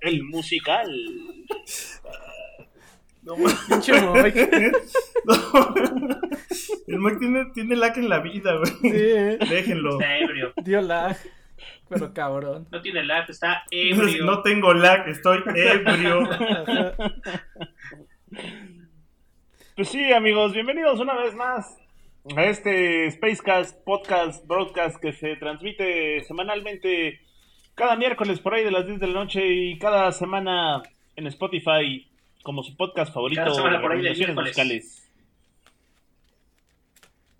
el musical. No, pinche Mike. El Mike tiene, tiene lag en la vida, güey. Sí, eh. Déjenlo. Está ebrio. Dio lag. Pero cabrón. No tiene lag, está ebrio. No tengo lag, estoy ebrio. Pues sí, amigos, bienvenidos una vez más a este Spacecast, podcast, broadcast que se transmite semanalmente cada miércoles por ahí de las 10 de la noche y cada semana en Spotify como su podcast favorito Cada semana por ahí de recomendaciones miércoles. musicales.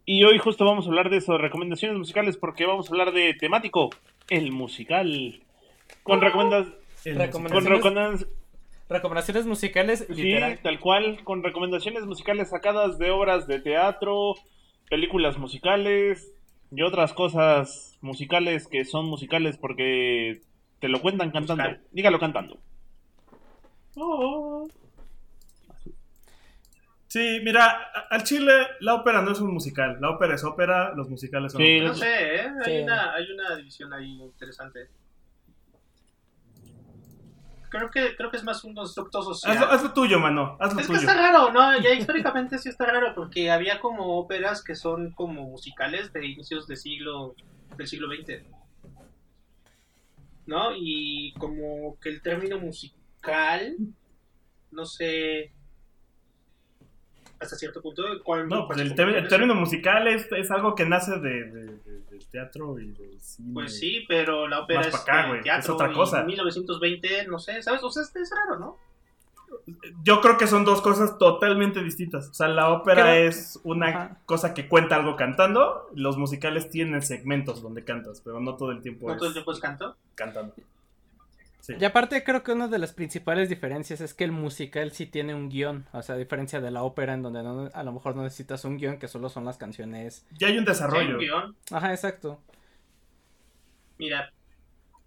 Y hoy justo vamos a hablar de eso, recomendaciones musicales, porque vamos a hablar de temático, el musical. Con recomendas... Con Recomendaciones, recomendaciones recomendaciones musicales, Sí, literal. tal cual, con recomendaciones musicales sacadas de obras de teatro, películas musicales y otras cosas musicales que son musicales porque te lo cuentan cantando. Musical. Dígalo cantando. Sí, mira, al chile la ópera no es un musical. La ópera es ópera, los musicales son Sí, No sé, ¿eh? hay, Sí. una, hay una división ahí interesante. Creo que, creo que es más un constructo social. Haz, lo- haz lo tuyo, mano. Haz lo es que tuyo. está raro, ¿no? Ya históricamente sí está raro, porque había como óperas que son como musicales de inicios de siglo, del siglo XX. ¿No? Y como que el término musical, no sé, hasta cierto punto, ¿cuál- No, pues el, el término musical es, es algo que nace de- del teatro y del cine. Pues sí, pero la ópera es acá, teatro es otra y cosa. 1920, no sé, ¿sabes? O sea, es, es raro, ¿no? Yo creo que son dos cosas totalmente distintas. O sea, la ópera Creo- es una Ajá. cosa que cuenta algo cantando. Los musicales tienen segmentos donde cantas, pero no todo el tiempo No es todo el tiempo es canto. cantando. Sí. Y aparte creo que una de las principales diferencias es que el musical sí tiene un guion, o sea, a diferencia de la ópera en donde no- a lo mejor no necesitas un guion, que solo son las canciones. Ya hay un Sí, hay desarrollo. un guion. Ajá, exacto. Mira,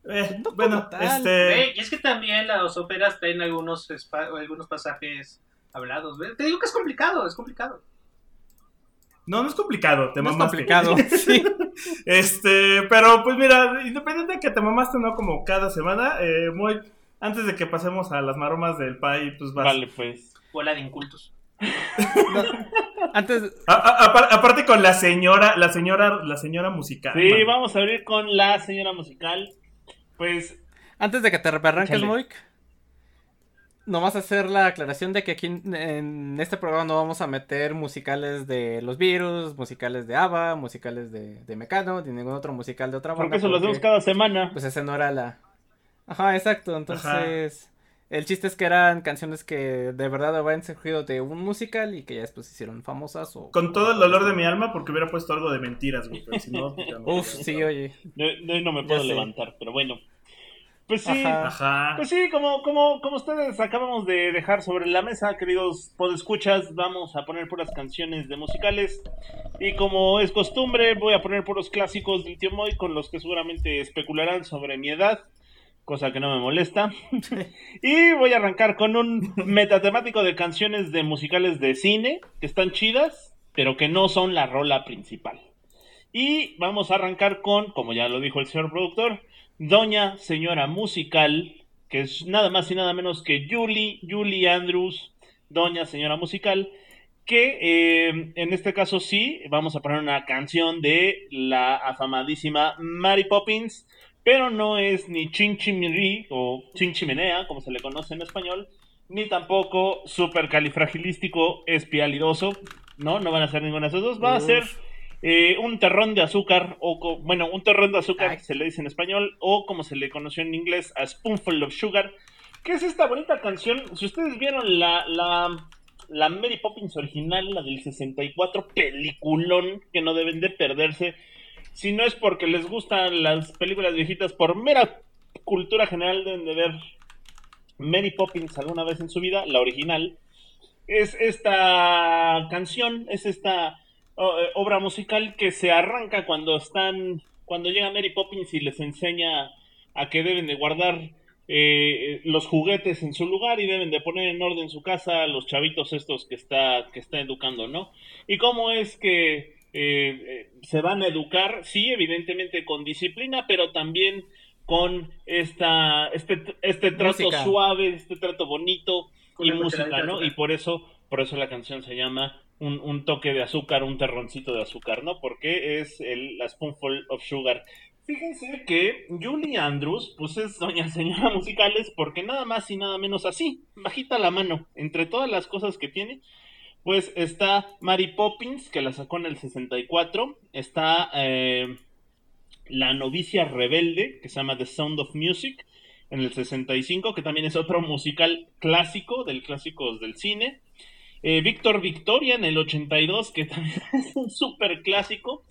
Eh, No bueno, tal. este. y es que también las óperas tienen algunos, algunos pasajes hablados. Te digo que es complicado, es complicado. No, no es complicado, te No es mamaste. complicado. sí. Este, pero pues mira, independiente de que te mamaste no como cada semana, eh, muy antes de que pasemos a las maromas del pay, pues vas. Vale, pues. Bola de incultos. Antes, A- a- apar- aparte con la señora, la señora, la señora musical. Sí, vamos a abrir con la señora musical. Pues antes de que te arranques. Moik, nomás hacer la aclaración de que aquí en, este programa no vamos a meter musicales de los virus, musicales de ABBA, musicales de, de Mecano, ni ningún otro musical de otra banda. porque eso lo hacemos porque- cada semana. Pues ese no era la. Ajá, exacto. Entonces, el chiste es que eran canciones que de verdad habían surgido de un musical y que ya después se hicieron famosas o. Con todo el dolor de mi alma, porque hubiera puesto algo de mentiras, güey. Pero si no, no. Uf, sí, oye. Hoy no me puedo levantar, pero bueno. Pues sí. Ajá. Ajá. Pues sí, como, como, como ustedes acabamos de dejar sobre la mesa, queridos podescuchas, vamos a poner puras canciones de musicales. Y como es costumbre, voy a poner puros clásicos del tío Moy con los que seguramente especularán sobre mi edad, cosa que no me molesta. y voy a arrancar con un metatemático de canciones de musicales de cine, que están chidas, pero que no son la rola principal. Y vamos a arrancar con, como ya lo dijo el señor productor, Doña Señora Musical, que es nada más y nada menos que Julie, Julie Andrews, Doña Señora Musical, que eh, en este caso sí, vamos a poner una canción de la afamadísima Mary Poppins, pero no es ni Chinchimiri o Chinchimenea, como se le conoce en español, ni tampoco supercalifragilístico espialidoso, ¿no? No van a ser ninguna de esas dos, va a ser eh, un terrón de azúcar, o bueno, un terrón de azúcar Ay. se le dice en español, o como se le conoció en inglés, a Spoonful of Sugar, que es esta bonita canción. Si ustedes vieron la, la, la Mary Poppins original, la del 64, peliculón que no deben de perderse, si no es porque les gustan las películas viejitas, por mera cultura general deben de ver Mary Poppins alguna vez en su vida, la original, es esta canción, es esta obra musical que se arranca cuando están, cuando llega Mary Poppins y les enseña a que deben de guardar eh, los juguetes en su lugar y deben de poner en orden su casa a los chavitos estos que está, que está educando, ¿no? Y cómo es que eh, eh, se van a educar, sí, evidentemente con disciplina, pero también con esta, este, este trato Música. suave, este trato bonito Con y música, ¿no? Y por eso, por eso la canción se llama un, toque de azúcar, un terroncito de azúcar, ¿no? Porque es el, la Spoonful of Sugar. Fíjense que Julie Andrews, pues es doña señora musicales, porque nada más y nada menos así, bajita la mano, entre todas las cosas que tiene, pues está Mary Poppins, que la sacó en el 64, está eh, La novicia rebelde, que se llama The Sound of Music, en el 65, que también es otro musical clásico, del clásicos del cine. Eh, Víctor Victoria en el 82, que también es un súper clásico.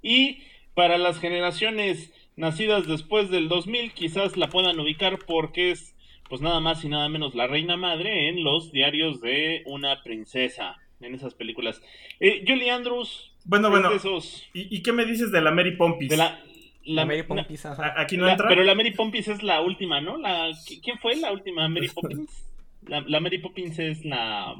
Y para las generaciones nacidas después del 2000, quizás la puedan ubicar porque es, pues nada más y nada menos, la reina madre en los diarios de una princesa, en esas películas. Eh, Julie Andrews, Bueno, bueno. esos. ¿Y, y qué me dices de la Mary Pompis? De la, La Mary na- Poppins, ajá. A- ¿Aquí no la- entra? pero la Mary Poppins es la última, ¿no? La, ¿qui- ¿Quién fue la última Mary Poppins? La, la Mary Poppins es la...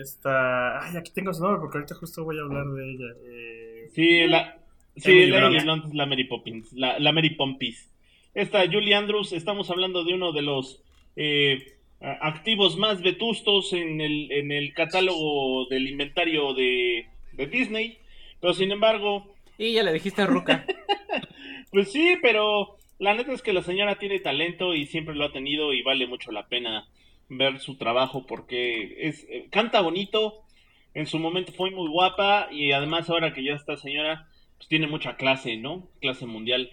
Esta... Ay, aquí tengo su nombre porque ahorita justo voy a hablar de ella. Eh, Sí, la... Sí, la, la Mary Poppins, la, la Mary Pompis. Esta Julie Andrews, estamos hablando de uno de los eh, activos más vetustos en el, en el catálogo del inventario de, de Disney, pero sin embargo, Y ya le dijiste Ruca. Pues sí, pero la neta es que la señora tiene talento y siempre lo ha tenido y vale mucho la pena ver su trabajo porque es eh, canta bonito, en su momento fue muy guapa y además ahora que ya está señora, pues tiene mucha clase, ¿no? Clase mundial.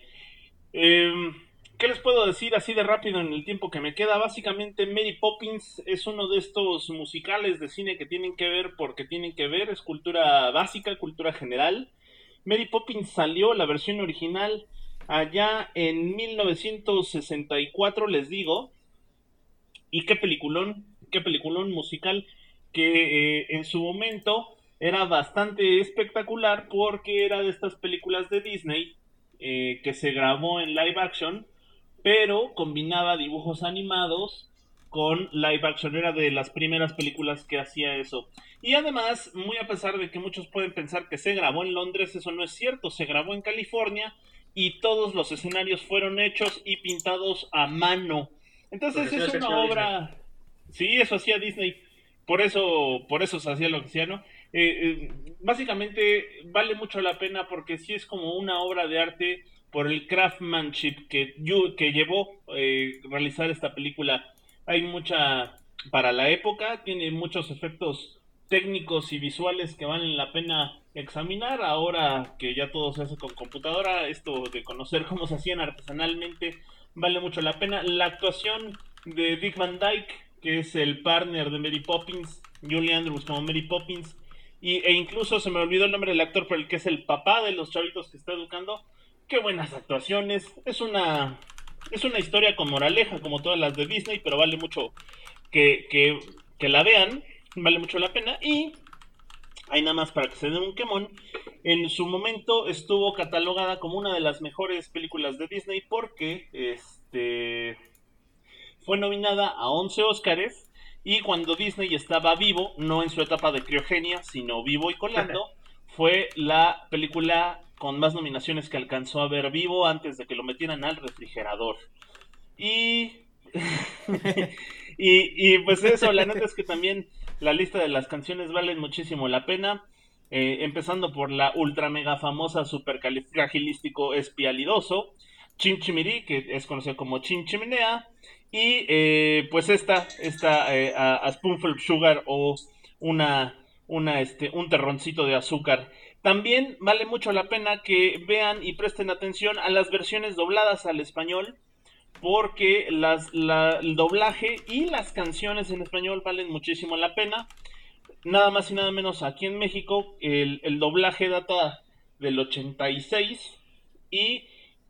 Em, ¿Qué les puedo decir así de rápido en el tiempo que me queda? Básicamente Mary Poppins es uno de estos musicales de cine que tienen que ver porque tienen que ver, es cultura básica, cultura general. Mary Poppins salió, la versión original, allá en 1964, les digo. Y qué peliculón, qué peliculón musical que eh, en su momento era bastante espectacular porque era de estas películas de Disney eh, que se grabó en live action, pero combinaba dibujos animados con live action. Era de las primeras películas que hacía eso. Y además, muy a pesar de que muchos pueden pensar que se grabó en Londres, eso no es cierto. Se grabó en California y todos los escenarios fueron hechos y pintados a mano. Entonces es una obra... Sí, eso hacía Disney. Por eso, por eso se hacía lo que hacía, ¿no? Eh, eh, básicamente vale mucho la pena porque sí es como una obra de arte por el craftsmanship que, que llevó eh, realizar esta película. Hay mucha, para la época, tiene muchos efectos técnicos y visuales que valen la pena examinar. Ahora que ya todo se hace con computadora, esto de conocer cómo se hacían artesanalmente vale mucho la pena. La actuación de Dick Van Dyke, que es el partner de Mary Poppins, Julie Andrews como Mary Poppins, y, e incluso se me olvidó el nombre del actor, pero el que es el papá de los chavitos que está educando. Qué buenas actuaciones. Es una, es una historia con moraleja, como todas las de Disney, pero vale mucho que, que, que la vean. Vale mucho la pena. Y hay nada más para que se den un quemón. En su momento estuvo catalogada como una de las mejores películas de Disney porque este fue nominada a 11 Óscares y cuando Disney estaba vivo, no en su etapa de criogenia, sino vivo y colando, fue la película con más nominaciones que alcanzó a ver vivo antes de que lo metieran al refrigerador. Y y, y pues eso, la neta es que también la lista de las canciones valen muchísimo la pena. Eh, empezando por la ultra mega famosa supercalifragilístico espialidoso, Chimchimirí, que es conocido como Chimchiminea, y eh, pues esta, esta eh, a, a Spoonful Sugar o una, una, este, un terroncito de azúcar. También vale mucho la pena que vean y presten atención a las versiones dobladas al español porque el doblaje y las canciones en español valen muchísimo la pena. Nada más y nada menos aquí en México el, el doblaje data del 86 y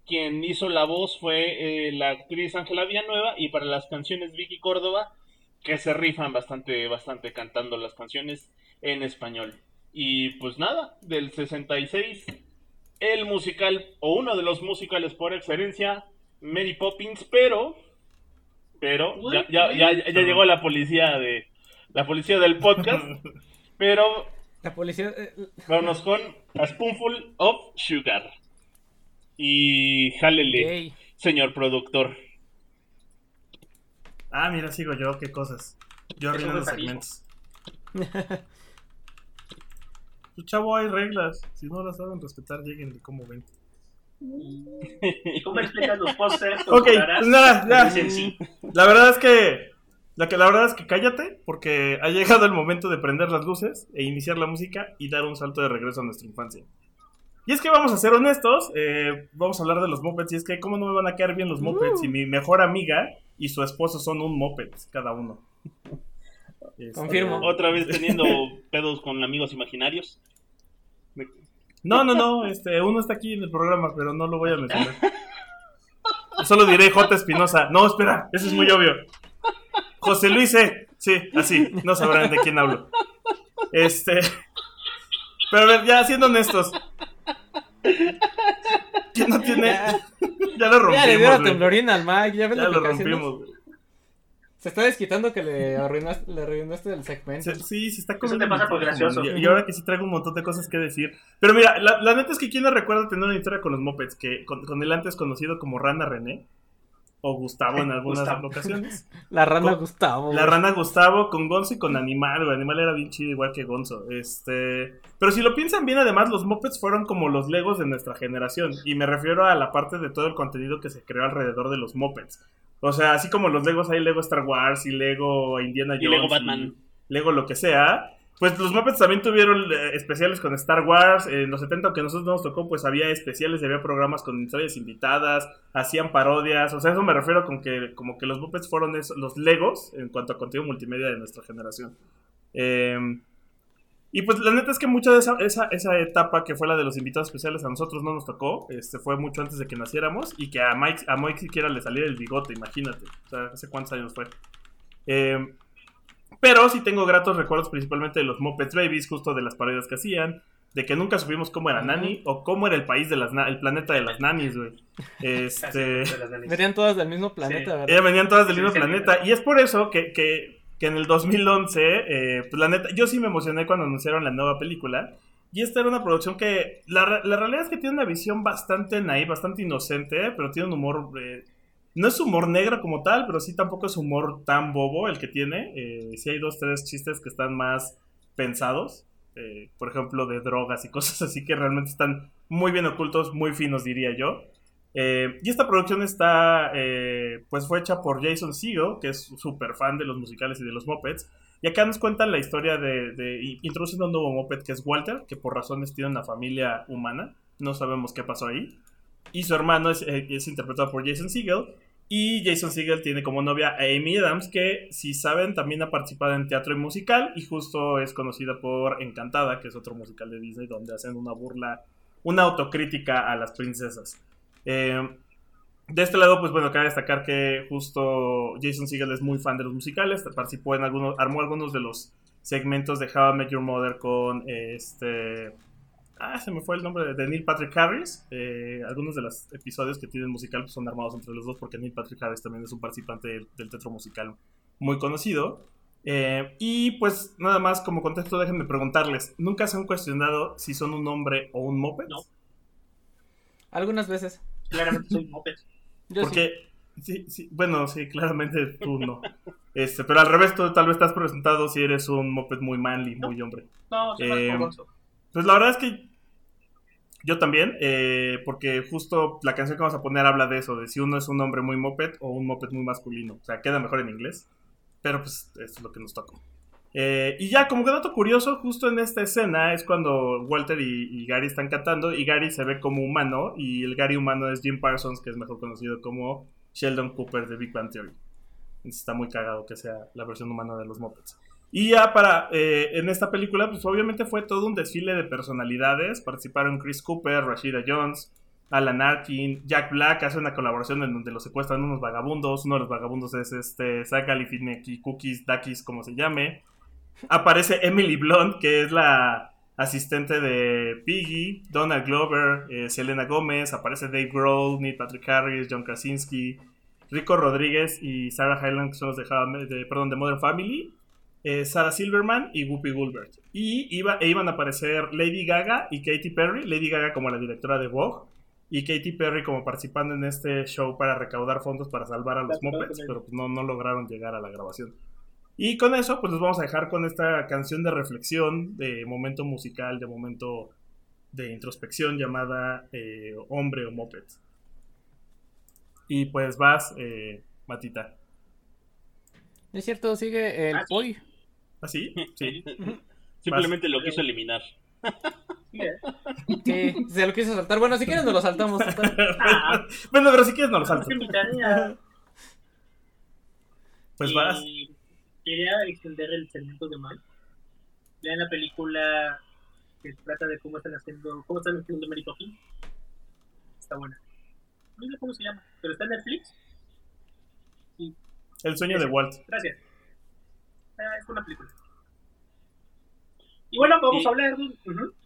quien hizo la voz fue eh, la actriz Ángela Villanueva y para las canciones Vicky Córdoba, que se rifan bastante, bastante cantando las canciones en español. Y pues nada, del 66, el musical, o uno de los musicales por excelencia, Mary Poppins, pero. Pero. Ya, ya, llegó la policía de. La policía del podcast. pero. La policía. Eh, vámonos eh. con A Spoonful of Sugar. Y. Jálele, señor productor. Ah, mira, sigo yo, qué cosas. Yo arreglo los segmentos. Pues, chavo, hay reglas. Si no las saben respetar, lleguen como ven. cómo explicas los pósters? Ok, pues nada, sí. La verdad es que. La, que, la verdad es que cállate, porque ha llegado el momento de prender las luces e iniciar la música y dar un salto de regreso a nuestra infancia. Y es que vamos a ser honestos, eh, vamos a hablar de los mopeds. Y es que, ¿cómo no me van a caer bien los mopeds? Si mi mejor amiga y su esposo son un moped, cada uno. Este, Confirmo. Otra vez teniendo pedos con amigos imaginarios. No, no, no, este, uno está aquí en el programa, pero no lo voy a mencionar. Solo diré J. Espinosa. No, espera, eso es muy obvio. José Luis E. Sí, así, no sabrán de quién hablo. Este. Pero a ver, ya siendo honestos. ¿Quién no tiene? Ya lo Ya le dio rompimos. la güey. temblorina al Mike. Ya ves Ya la lo rompimos. güey. Se está desquitando que le arruinaste, le arruinaste el segmento. Se- Sí, se está Eso comiendo te pasa mi por tiempo, gracioso. Y, y ahora que sí traigo un montón de cosas que decir. Pero mira, la, la neta es que quién no recuerda tener una historia con los mopeds, que con, con el antes conocido como Rana René, o Gustavo en algunas Gustavo. ocasiones. La rana Con- Gustavo. La rana Gustavo con Gonzo y con Animal, güey. Animal era bien chido, igual que Gonzo. Este. Pero si lo piensan bien, además, los mopeds fueron como los Legos de nuestra generación. Y me refiero a la parte de todo el contenido que se creó alrededor de los mopeds. O sea, así como los Legos hay Lego Star Wars y Lego Indiana Y Jones. Lego Batman. Lego lo que sea. Pues los Muppets también tuvieron eh, especiales con Star Wars. En los 70, que nosotros nos tocó, pues había especiales, había programas con historias invitadas, hacían parodias. O sea, eso me refiero con que como que los Muppets fueron los Legos en cuanto a contenido multimedia de nuestra generación. Eh, y pues la neta es que mucha de esa, esa, esa etapa que fue la de los invitados especiales a nosotros no nos tocó. Este fue mucho antes de que naciéramos. Y que a Mike, a Mike siquiera le saliera el bigote, imagínate. O sea, hace cuántos años fue. Eh, pero sí tengo gratos recuerdos principalmente de los Muppets Babies, justo de las parodias que hacían, de que nunca supimos cómo era Nani o cómo era el país de las el planeta de las nanis, güey. Este, Venían todas del mismo planeta, Sí. ¿verdad? venían todas del Sí, mismo sí, planeta y es por eso que, que, que en el 2011, eh, pues la neta, yo sí me emocioné cuando anunciaron la nueva película. Y esta era una producción que la, la realidad es que tiene una visión bastante naive, bastante inocente, pero tiene un humor eh, no es humor negro como tal, pero sí tampoco es humor tan bobo el que tiene. Eh, sí hay dos, tres chistes que están más pensados. eh, por ejemplo, de drogas y cosas así que realmente están muy bien ocultos, muy finos, diría yo. Eh, y esta producción está, pues fue hecha por Jason Segel, que es súper fan de los musicales y de los mopeds. Y acá nos cuentan la historia de, introducen un nuevo moped que es Walter, que por razones tiene una familia humana. No sabemos qué pasó ahí. Y su hermano es, es interpretado por Jason Segel. Y Jason Segel tiene como novia a Amy Adams, que si saben también ha participado en teatro y musical. Y justo es conocida por Encantada, que es otro musical de Disney, donde hacen una burla, una autocrítica a las princesas. Eh, de este lado, pues bueno, cabe destacar que justo Jason Segel es muy fan de los musicales, participó en algunos, armó algunos de los segmentos de How I Met Your Mother con este... Ah, se me fue el nombre de Neil Patrick Harris. Eh, algunos de los episodios que tienen musical pues, son armados entre los dos porque Neil Patrick Harris también es un participante del, del teatro musical muy conocido. Eh, y pues nada más como contexto déjenme preguntarles, ¿nunca se han cuestionado si son un hombre o un moped? No. Algunas veces. Claramente soy moped. Yo sí. Porque, sí, sí, bueno, sí, claramente tú no. Este, pero al revés, tú tal vez estás presentado si eres un moped muy manly, muy hombre. No, soy Eh. Pues la verdad es que yo también, eh, porque justo la canción que vamos a poner habla de eso, de si uno es un hombre muy moped o un moped muy masculino. O sea, queda mejor en inglés, pero pues es lo que nos tocó. Eh, y ya, como que dato curioso, justo en esta escena es cuando Walter y, y Gary están cantando y Gary se ve como humano y el Gary humano es Jim Parsons, que es mejor conocido como Sheldon Cooper de Big Bang Theory. Está muy cagado que sea la versión humana de los Muppets. Y ya para, eh, en esta película, pues obviamente fue todo un desfile de personalidades. Participaron Chris Cooper, Rashida Jones, Alan Arkin, Jack Black hace una colaboración en donde lo secuestran unos vagabundos. Uno de los vagabundos es este Zach Galifianakis, Cookies, Dakis, como se llame. Aparece Emily Blunt, que es la asistente de Piggy, Donald Glover, eh, Selena Gómez, aparece Dave Grohl, Neil Patrick Harris, John Krasinski, Rico Rodríguez y Sarah Hyland, que son los de, de- perdón, de Modern Family, eh, Sarah Silverman y Whoopi Goldberg. Y iba, e iban a aparecer Lady Gaga y Katy Perry, Lady Gaga como la directora de Vogue, y Katy Perry como participando en este show para recaudar fondos para salvar a los Claro, Muppets, claro. pero pues no, no lograron llegar a la grabación. Y con eso, pues los vamos a dejar con esta canción de reflexión, de momento musical, de momento de introspección llamada eh, Hombre o Muppet. Y pues vas, eh, Matita. Es cierto, sigue el Ah, sí. Sí. Simplemente lo quiso eliminar. Sí, ¿eh? Sí, se lo quiso saltar. Bueno, si quieres nos lo saltamos. Ah, bueno, pero si quieres no lo tarea. Pues Y vas. Quería extender el segmento de Mike. Vean la película que trata de cómo están haciendo, cómo están haciendo Mary Poppins. Está buena. No sé cómo se llama, pero está en Netflix. El sueño de Walt. Gracias. Es una película. Y bueno, vamos Y- a hablar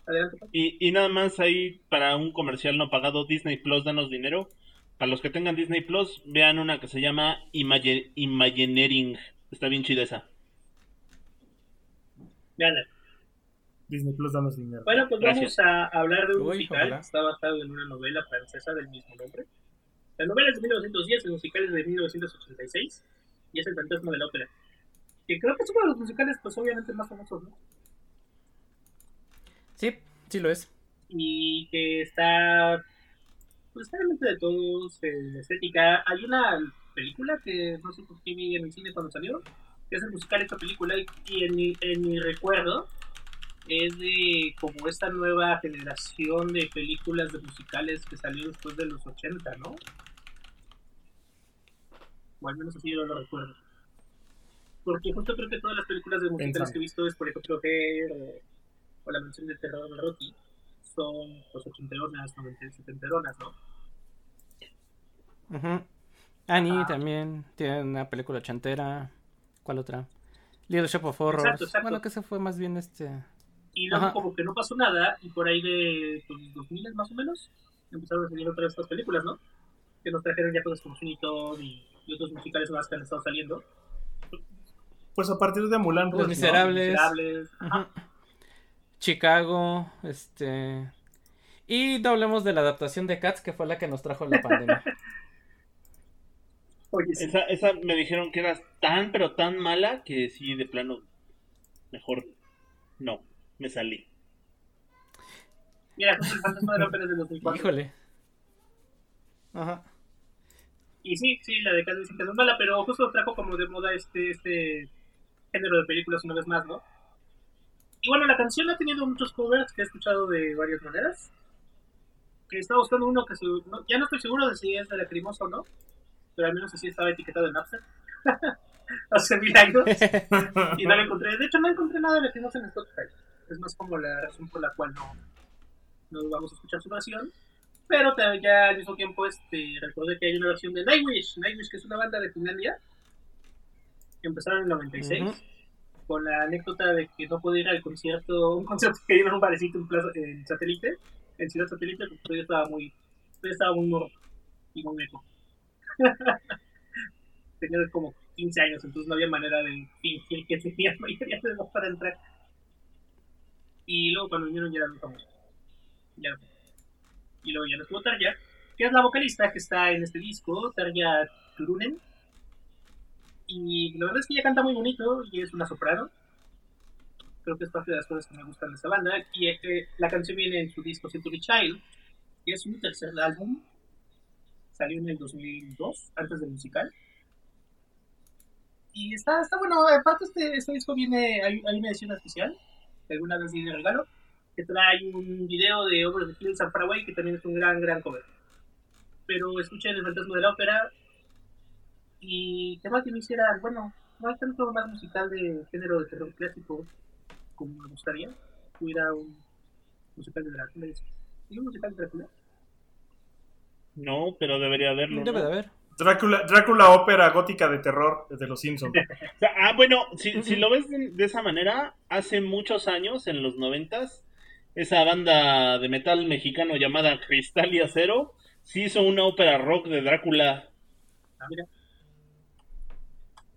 Adelante. Pablo. Y, y nada más ahí para un comercial no pagado, Disney Plus, danos dinero. Para los que tengan Disney Plus, vean una que se llama Imagi- Imagineering. Está bien chida esa. Veanla. Disney Plus, danos dinero. Bueno, pues Gracias. vamos a hablar de un Uy, musical ojalá. está basado en una novela francesa del mismo nombre. La novela es de 1910, el musical es de 1986 y es el fantasma de la ópera. Que creo que es uno de los musicales, pues obviamente más famosos, ¿no? Sí, sí lo es. Y que está, pues está en mente de todos, en estética. Hay una película que no sé por qué vi en el cine cuando salió, que es el musical de esta película y, y en, mi, en mi recuerdo es de como esta nueva generación de películas de musicales que salió después de los 80, ¿no? O al menos así yo lo recuerdo. Porque justo creo que todas las películas de musicales que he visto es, por ejemplo, Hair o, o La Mansión de Terror de Rocky, son pues ochenteronas, noventa setenteronas, ¿no? Ujú. Annie Ah. también tiene una película ochentera. ¿Cuál otra? Little Shop of Horrors. Exacto, exacto. Bueno, que se fue más bien este. Y luego Ajá. como que no pasó nada y por ahí de pues, 2000 más o menos empezaron a salir otras estas películas, ¿no? Que nos trajeron ya cosas como Sweeney y, y otros musicales más que han estado saliendo. Pues a partir de Mulan Los Rouge, ¿no? Miserables. Ajá. Chicago, este. Y no hablemos de la adaptación de Cats, que fue la que nos trajo la pandemia. Oye, sí. Esa, esa me dijeron que era tan, pero tan mala que sí, de plano, mejor no, me salí. Mira, justo el fantasma de la ópera de 2004. Híjole. Ajá. Y sí, sí, la de Cats dicen que no es mala, pero justo trajo como de moda este, este género de películas una vez más, ¿no? Y bueno, la canción ha tenido muchos covers que he escuchado de varias maneras. Que estaba buscando uno que se, no- ya no estoy seguro de si es de Lacrimosa o no, pero al menos así estaba etiquetado en Napster. Hace mil años. y no lo encontré. De hecho, no encontré nada de Lacrimosa en Spotify. Es más como la razón por la cual no, no vamos a escuchar su versión. Pero ya al mismo tiempo este, recordé que hay una versión de Nightwish. Nightwish, que es una banda de Finlandia. Que empezaron en el 96. Ujú. Con la anécdota de que no pude ir al concierto, un concierto que iba en un barecito en, plaza, en satélite, en Ciudad Satélite, porque todavía estaba muy, todavía estaba muy morro y muy viejo. tenía como 15 años, entonces no había manera de fingir que tenía mayoría de edad para entrar. Y luego cuando vinieron ya eran muy famosos. Ya. Y luego ya no estuvo Tarja, que es la vocalista que está en este disco, Tarja Turunen. Y la verdad es que ella canta muy bonito y es una soprano. Creo que es parte de las cosas que me gustan de esta banda. Y eh, la canción viene en su disco Century Child, que es su tercer álbum. Salió en el 2002, antes del musical. Y está, está bueno. Aparte, este, este disco viene. Hay, hay una edición especial, que alguna vez di de regalo, que trae un video de Over the Hills and Far Away, que también es un gran, gran cover. Pero escuchen El Fantasma de la Ópera. Y qué más que me hiciera. Bueno, no hay tanto más musical de género de terror clásico como me gustaría. Hubiera un musical de Drácula. ¿Y un musical de Drácula? No, pero debería haberlo. Debe ¿no? de haber. Drácula, Drácula ópera gótica de terror de los Simpsons. Ah, bueno, si, si lo ves de, de esa manera, hace muchos años, en los noventas, esa banda de metal mexicano llamada Cristal y Acero, sí hizo una ópera rock de Drácula. Ah, mira.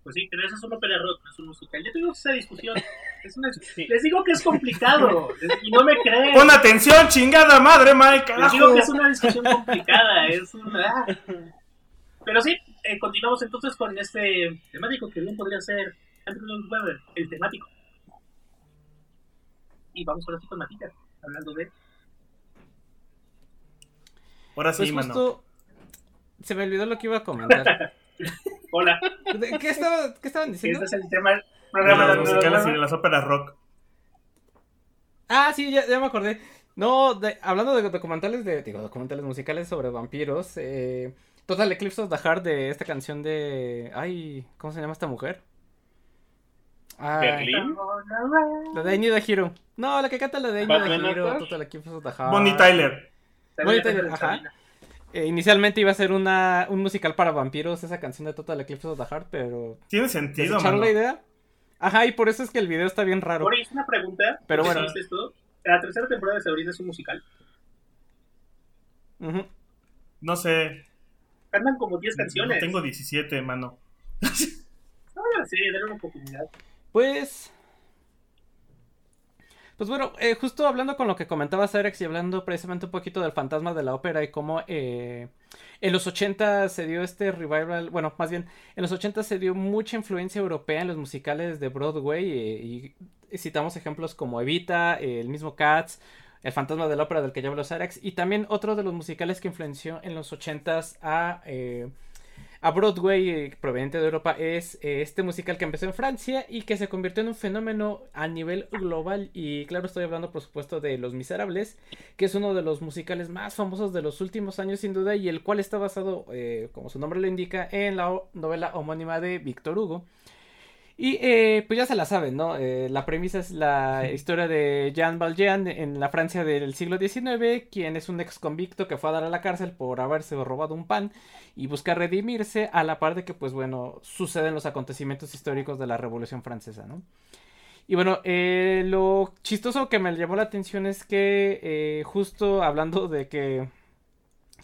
Pues sí, pero eso es una ópera rock, no es un musical. Ya tuvimos esa discusión. Es una- Les digo que es complicado y no me creen. Pon atención, chingada madre, Mike, Les digo que es una discusión complicada. Es una... Pero sí, eh, continuamos entonces con este temático que bien podría ser Andrew Webber, el temático. Y vamos ahora sí con Matita, hablando de. Ahora sí, Pues mano. justo se me olvidó lo que iba a comentar. Hola, ¿De- ¿Qué, estaba- qué estaban diciendo? este es el tema del De programa. las musicales y de las óperas rock. Ah, sí, ya, ya me acordé. No, de- hablando de documentales de, digo, documentales musicales sobre vampiros, eh, Total Eclipse of the Heart de esta canción de, ay, ¿cómo se llama esta mujer? Berlín. la de I Need a Hero. No, la que canta la de I Need a ¿Bad Hero? Total Eclipse of the Heart. Bonnie Tyler. Bonnie Tyler, ajá. Eh, inicialmente iba a ser una, un musical para vampiros, esa canción de Total Eclipse of the Heart, pero Tiene sentido, desecharon mano. la idea. Ajá, y por eso es que el video está bien raro. Boris, una pregunta. Pero ¿por bueno. hiciste esto? La tercera temporada de Sabrina es un musical. No sé. Cantan como 10 No canciones. tengo 17, mano. Ah, sí, dale una oportunidad. Pues. Pues bueno, eh, justo hablando con lo que comentaba Cerex y hablando precisamente un poquito del fantasma de la ópera y cómo eh, en los 80 se dio este revival, bueno, más bien, en los 80 se dio mucha influencia europea en los musicales de Broadway eh, y citamos ejemplos como Evita, eh, el mismo Cats, el fantasma de la ópera del que ya habló Cerex y también otro de los musicales que influenció en los 80s a... a Broadway eh, proveniente de Europa es eh, este musical que empezó en Francia y que se convirtió en un fenómeno a nivel global. Y claro estoy hablando por supuesto de Los Miserables que es uno de los musicales más famosos de los últimos años sin duda y el cual está basado eh, como su nombre lo indica en la novela homónima de Víctor Hugo y eh, pues ya se la saben, ¿no? Eh, la premisa es la historia de Jean Valjean en la Francia del siglo XIX, quien es un ex convicto que fue a dar a la cárcel por haberse robado un pan y busca redimirse a la par de que, pues bueno, suceden los acontecimientos históricos de la Revolución Francesa, ¿no? Y bueno, eh, lo chistoso que me llamó la atención es que eh, justo hablando de que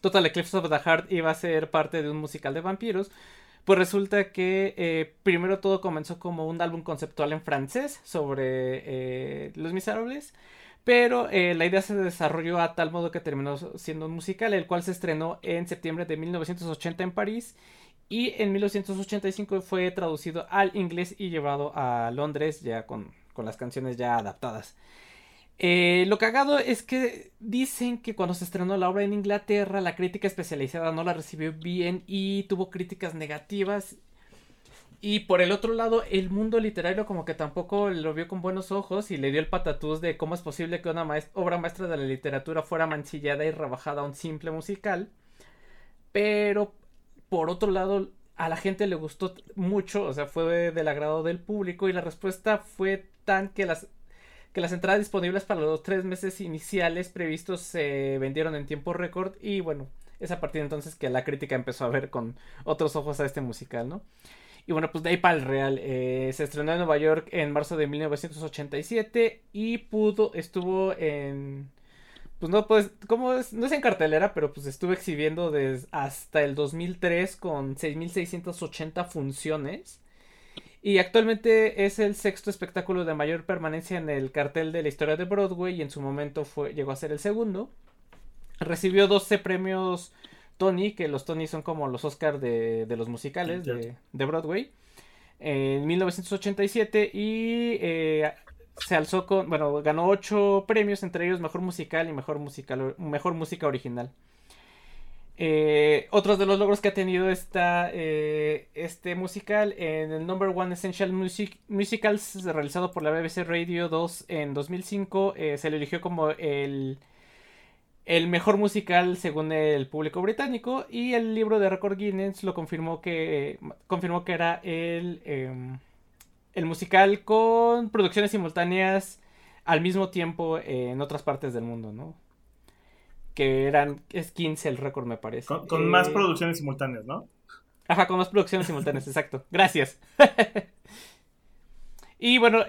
Total Eclipse of the Heart iba a ser parte de un musical de vampiros, pues resulta que eh, primero todo comenzó como un álbum conceptual en francés sobre eh, Los Miserables, pero eh, la idea se desarrolló a tal modo que terminó siendo un musical, el cual se estrenó en septiembre de 1980 en París y en 1985 fue traducido al inglés y llevado a Londres ya con, con las canciones ya adaptadas. Eh, lo cagado es que dicen que cuando se estrenó la obra en Inglaterra, la crítica especializada no la recibió bien y tuvo críticas negativas. Y por el otro lado, el mundo literario como que tampoco lo vio con buenos ojos y le dio el patatús de cómo es posible que una maes- obra maestra de la literatura fuera mancillada y rebajada a un simple musical. Pero por otro lado, a la gente le gustó mucho, o sea, fue del agrado del público y la respuesta fue tan que las que las entradas disponibles para los tres meses iniciales previstos se vendieron en tiempo récord y bueno, es a partir de entonces que la crítica empezó a ver con otros ojos a este musical, ¿no? Y bueno, pues de ahí para el real, eh, se estrenó en Nueva York en marzo de 1987 y pudo, estuvo en... Pues no, pues, ¿cómo es? No es en cartelera, pero pues estuvo exhibiendo desde hasta el 2003 con 6.680 funciones. Y actualmente es el sexto espectáculo de mayor permanencia en el cartel de la historia de Broadway y en su momento fue, llegó a ser el segundo. Recibió 12 premios Tony, que los Tony son como los Oscar de, de los musicales de, de Broadway, en 1987 y eh, se alzó con, bueno, ganó 8 premios, entre ellos Mejor Musical y Mejor, musical, mejor Música Original. Eh, otros de los logros que ha tenido esta, eh, este musical en el Number One Essential Music, Musicals realizado por la BBC Radio 2 en 2005 eh, se le eligió como el, el mejor musical según el público británico y el libro de récord Guinness lo confirmó que confirmó que era el, em, el musical con producciones simultáneas al mismo tiempo en otras partes del mundo, ¿no? Que eran, es 15 el récord me parece. Con, con más Eh, producciones simultáneas, ¿no? Ajá, con más producciones simultáneas, exacto. Gracias. y bueno,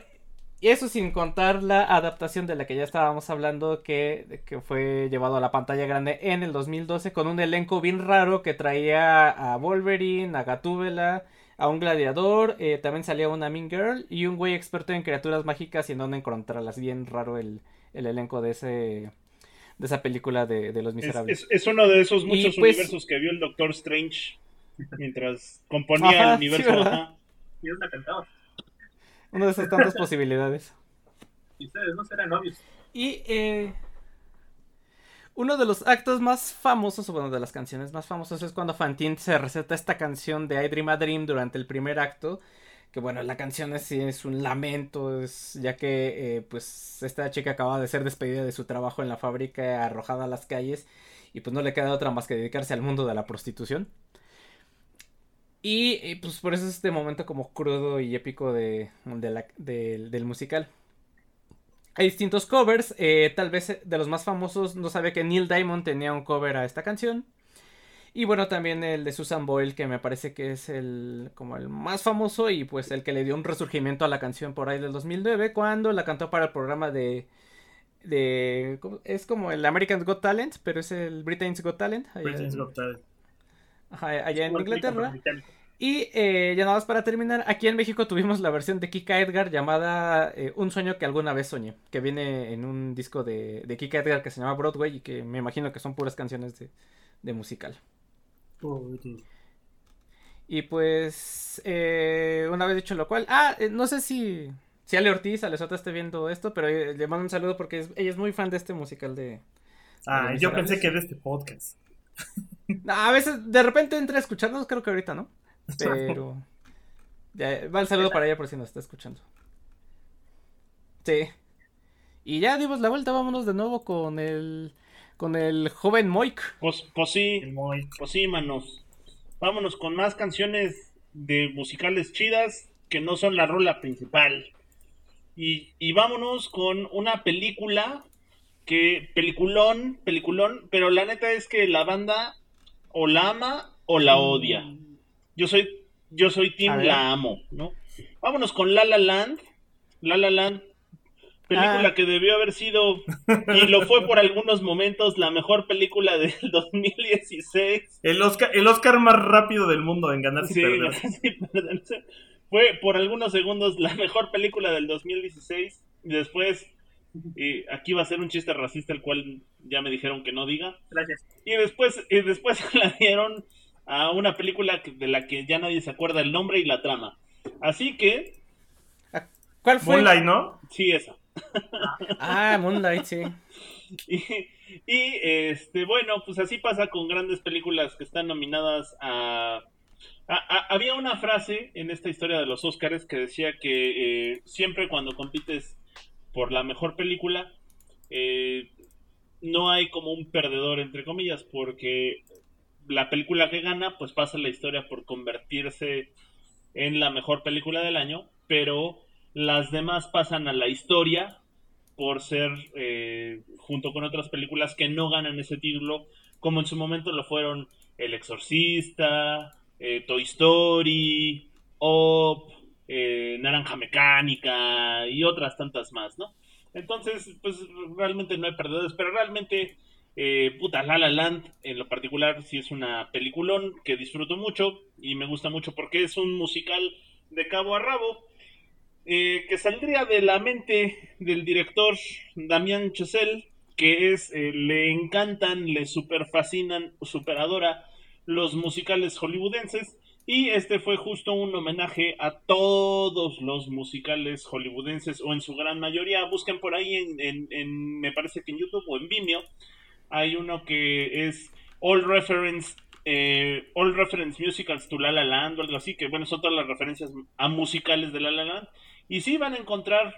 eso sin contar la adaptación de la que ya estábamos hablando, que, que fue llevado a la pantalla grande en el 2012 con un elenco bien raro que traía a Wolverine, a Gatúbela, a un gladiador, eh, también salía una Mean Girl y un güey experto en criaturas mágicas y en dónde encontrarlas. Bien raro el, el elenco de ese de esa película de, de Los Es, Miserables. es- es uno de esos muchos pues- universos que vio el Doctor Strange mientras componía Ajá, el universo. sí. Y es una cantaba. Una de esas tantas posibilidades. Y ustedes no serán novios. Y eh, uno de los actos más famosos, o bueno, de las canciones más famosas es cuando Fantine se receta esta canción de I Dream a Dream durante el primer acto. Que bueno, la canción es, es un lamento, es, ya que eh, pues esta chica acaba de ser despedida de su trabajo en la fábrica, arrojada a las calles, y pues no le queda otra más que dedicarse al mundo de la prostitución. Y pues por eso es este momento como crudo y épico de, la- del musical. Hay distintos covers, eh, tal vez eh, de los más famosos, no sabe que Neil Diamond tenía un cover a esta canción. Y bueno, también el de Susan Boyle, que me parece que es el como el más famoso y pues el que le dio un resurgimiento a la canción por ahí del 2009, cuando la cantó para el programa de... de es como el American Got Talent, pero es el Britain's Got Talent. allá Britain's Got Talent. ajá, allá en Inglaterra. Y eh, ya nada más para terminar, aquí en México tuvimos la versión de Kika Edgar llamada eh, Un sueño que alguna vez soñé, que viene en un disco de, de Kika Edgar que se llama Broadway y que me imagino que son puras canciones de, de musical. Y pues, eh, una vez dicho lo cual, ah, eh, no sé si, si Ale Ortiz, Alesota esté viendo esto, pero eh, le mando un saludo porque es- ella es muy fan de este musical de... Ah, yo pensé que de este podcast. A veces, de repente entra a escucharnos, creo que ahorita no, pero... Ya, va el saludo para ella por si nos está escuchando. Sí. Y ya dimos la vuelta, vámonos de nuevo con el... Con el joven Moik. Pues, pues sí, pues sí, manos. Vámonos con más canciones de musicales chidas que no son la rola principal. Y, y vámonos con una película que, peliculón, peliculón, pero la neta es que la banda o la ama o la odia. Yo soy, yo soy ver. la amo, ¿no? Vámonos con La La Land. La La Land, película Ah. que debió haber sido, y lo fue por algunos momentos, la mejor película del 2016. El Oscar, el Oscar más rápido del mundo en ganar y Sí, perderse. Fue por algunos segundos la mejor película del 2016. Y después, y aquí va a ser un chiste racista, el cual ya me dijeron que no diga. Gracias. Y después, y después la dieron a una película que- de la que ya nadie se acuerda el nombre y la trama. Así que, ¿Cuál fue? Moonlight, ¿no? sí, esa. Ah, Moonlight, sí. Y, este, bueno, pues así pasa con grandes películas que están nominadas a- había una frase en esta historia de los Oscars que decía que eh, siempre cuando compites por la mejor película, eh, no hay como un perdedor, entre comillas, porque la película que gana, pues pasa la historia por convertirse en la mejor película del año, pero las demás pasan a la historia por ser, eh, junto con otras películas que no ganan ese título, como en su momento lo fueron El Exorcista, eh, Toy Story, Op, eh, Naranja Mecánica y otras tantas más, ¿no? Entonces, pues realmente no hay perdedores, pero realmente, eh, puta, La La Land en lo particular sí es una peliculón que disfruto mucho y me gusta mucho porque es un musical de cabo a rabo eh, que saldría de la mente del director Damián Chazelle, que es, eh, le encantan, le super fascinan, super adora los musicales hollywoodenses. Y este fue justo un homenaje a todos los musicales hollywoodenses, o en su gran mayoría. Busquen por ahí, en, me parece que en YouTube o en Vimeo, hay uno que es All Reference, eh, All Reference Musicals to La La Land o algo así, que bueno, son todas las referencias a musicales de La La Land. Y sí van a encontrar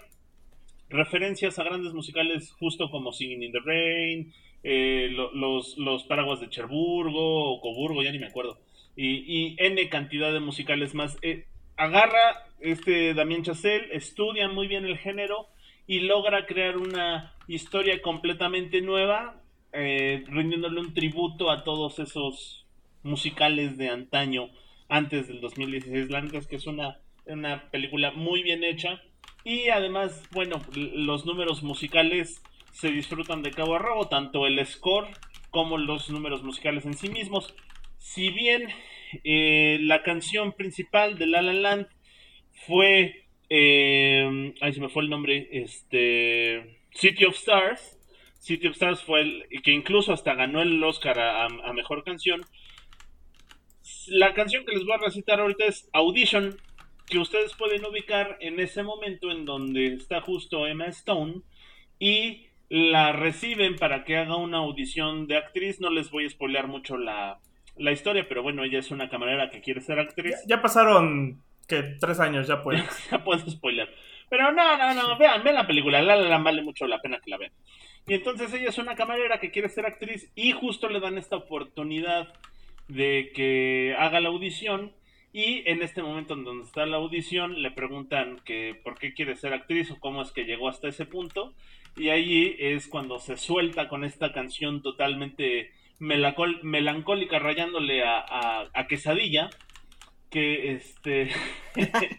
referencias a grandes musicales justo como Singing in the Rain, eh, lo- los, los paraguas de Cherburgo o Coburgo, ya ni me acuerdo. Y, y N cantidad de musicales más. Eh, agarra este Damien Chazelle, estudia muy bien el género y logra crear una historia completamente nueva eh, rindiéndole un tributo a todos esos musicales de antaño antes del 2016. La que es una, una película muy bien hecha y además, bueno, los números musicales se disfrutan de cabo a rabo, tanto el score como los números musicales en sí mismos. Si bien eh, la canción principal de La La Land fue, eh, ahí se me fue el nombre, este, City of Stars. City of Stars fue el que incluso hasta ganó el Oscar a, a mejor canción. La canción que les voy a recitar ahorita es Audition, que ustedes pueden ubicar en ese momento en donde está justo Emma Stone y la reciben para que haga una audición de actriz. No les voy a spoilear mucho la, la historia, pero bueno, ella es una camarera que quiere ser actriz. Ya pasaron, que Tres años, ya pueden. ya puedo spoiler. Pero no, no, no, vean, vean la película, la, la, la vale mucho la pena que la vean. Y entonces ella es una camarera que quiere ser actriz y justo le dan esta oportunidad de que haga la audición y en este momento en donde está la audición le preguntan que por qué quiere ser actriz o cómo es que llegó hasta ese punto. Y ahí es cuando se suelta con esta canción totalmente melancólica rayándole a, a, Quesadilla que este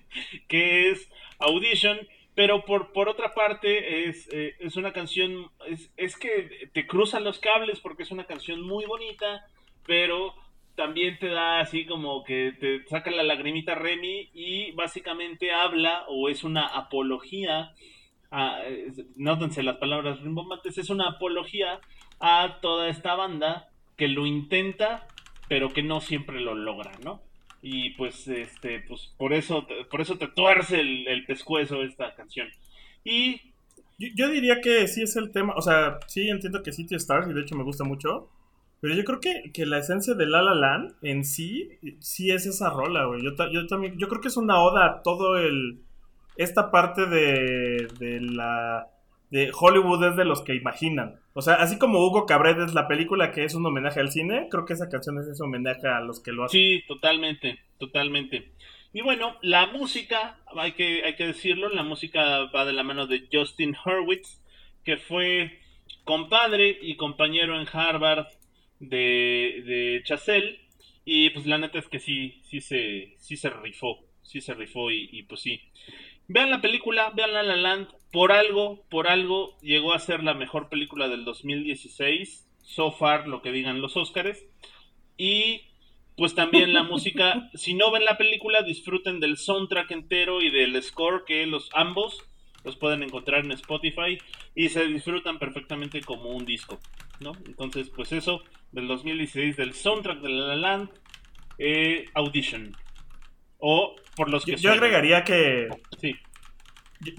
que es Audition. Pero por, por otra parte es, eh, es una canción es, es que te cruzan los cables porque es una canción muy bonita pero también te da así como que te saca la lagrimita Remy y básicamente habla o es una apología, a, nótense las palabras rimbombantes, es una apología a toda esta banda que lo intenta pero que no siempre lo logra, ¿no? Y pues este pues por eso por eso te tuerce el, el pescuezo esta canción. Y yo, yo, diría que sí es el tema, o sea, sí entiendo que City Stars y de hecho me gusta mucho, pero yo creo que, que, la esencia de La La Land en sí, sí es esa rola, güey. Yo, también, yo creo que es una oda a todo el... Esta parte de, de la... De Hollywood es de los que imaginan. O sea, así como Hugo Cabret es la película que es un homenaje al cine, creo que esa canción es ese homenaje a los que lo hacen. Sí, totalmente, totalmente. Y bueno, la música, hay que, hay que decirlo, la música va de la mano de Justin Hurwitz, que fue compadre y compañero en Harvard de, de Chazelle. Y pues la neta es que sí, sí se, sí se rifó, sí se rifó y, pues sí. Vean la película, vean La La Land, por algo, por algo llegó a ser la mejor película del 2016, so far lo que digan los Óscares. Y pues también la música, si no ven la película, disfruten del soundtrack entero y del score que los ambos los pueden encontrar en Spotify y se disfrutan perfectamente como un disco, ¿no? Entonces, pues eso, del 2016 del soundtrack de La La Land, eh, Audition. O por los que... Yo, agregaría que... Sí.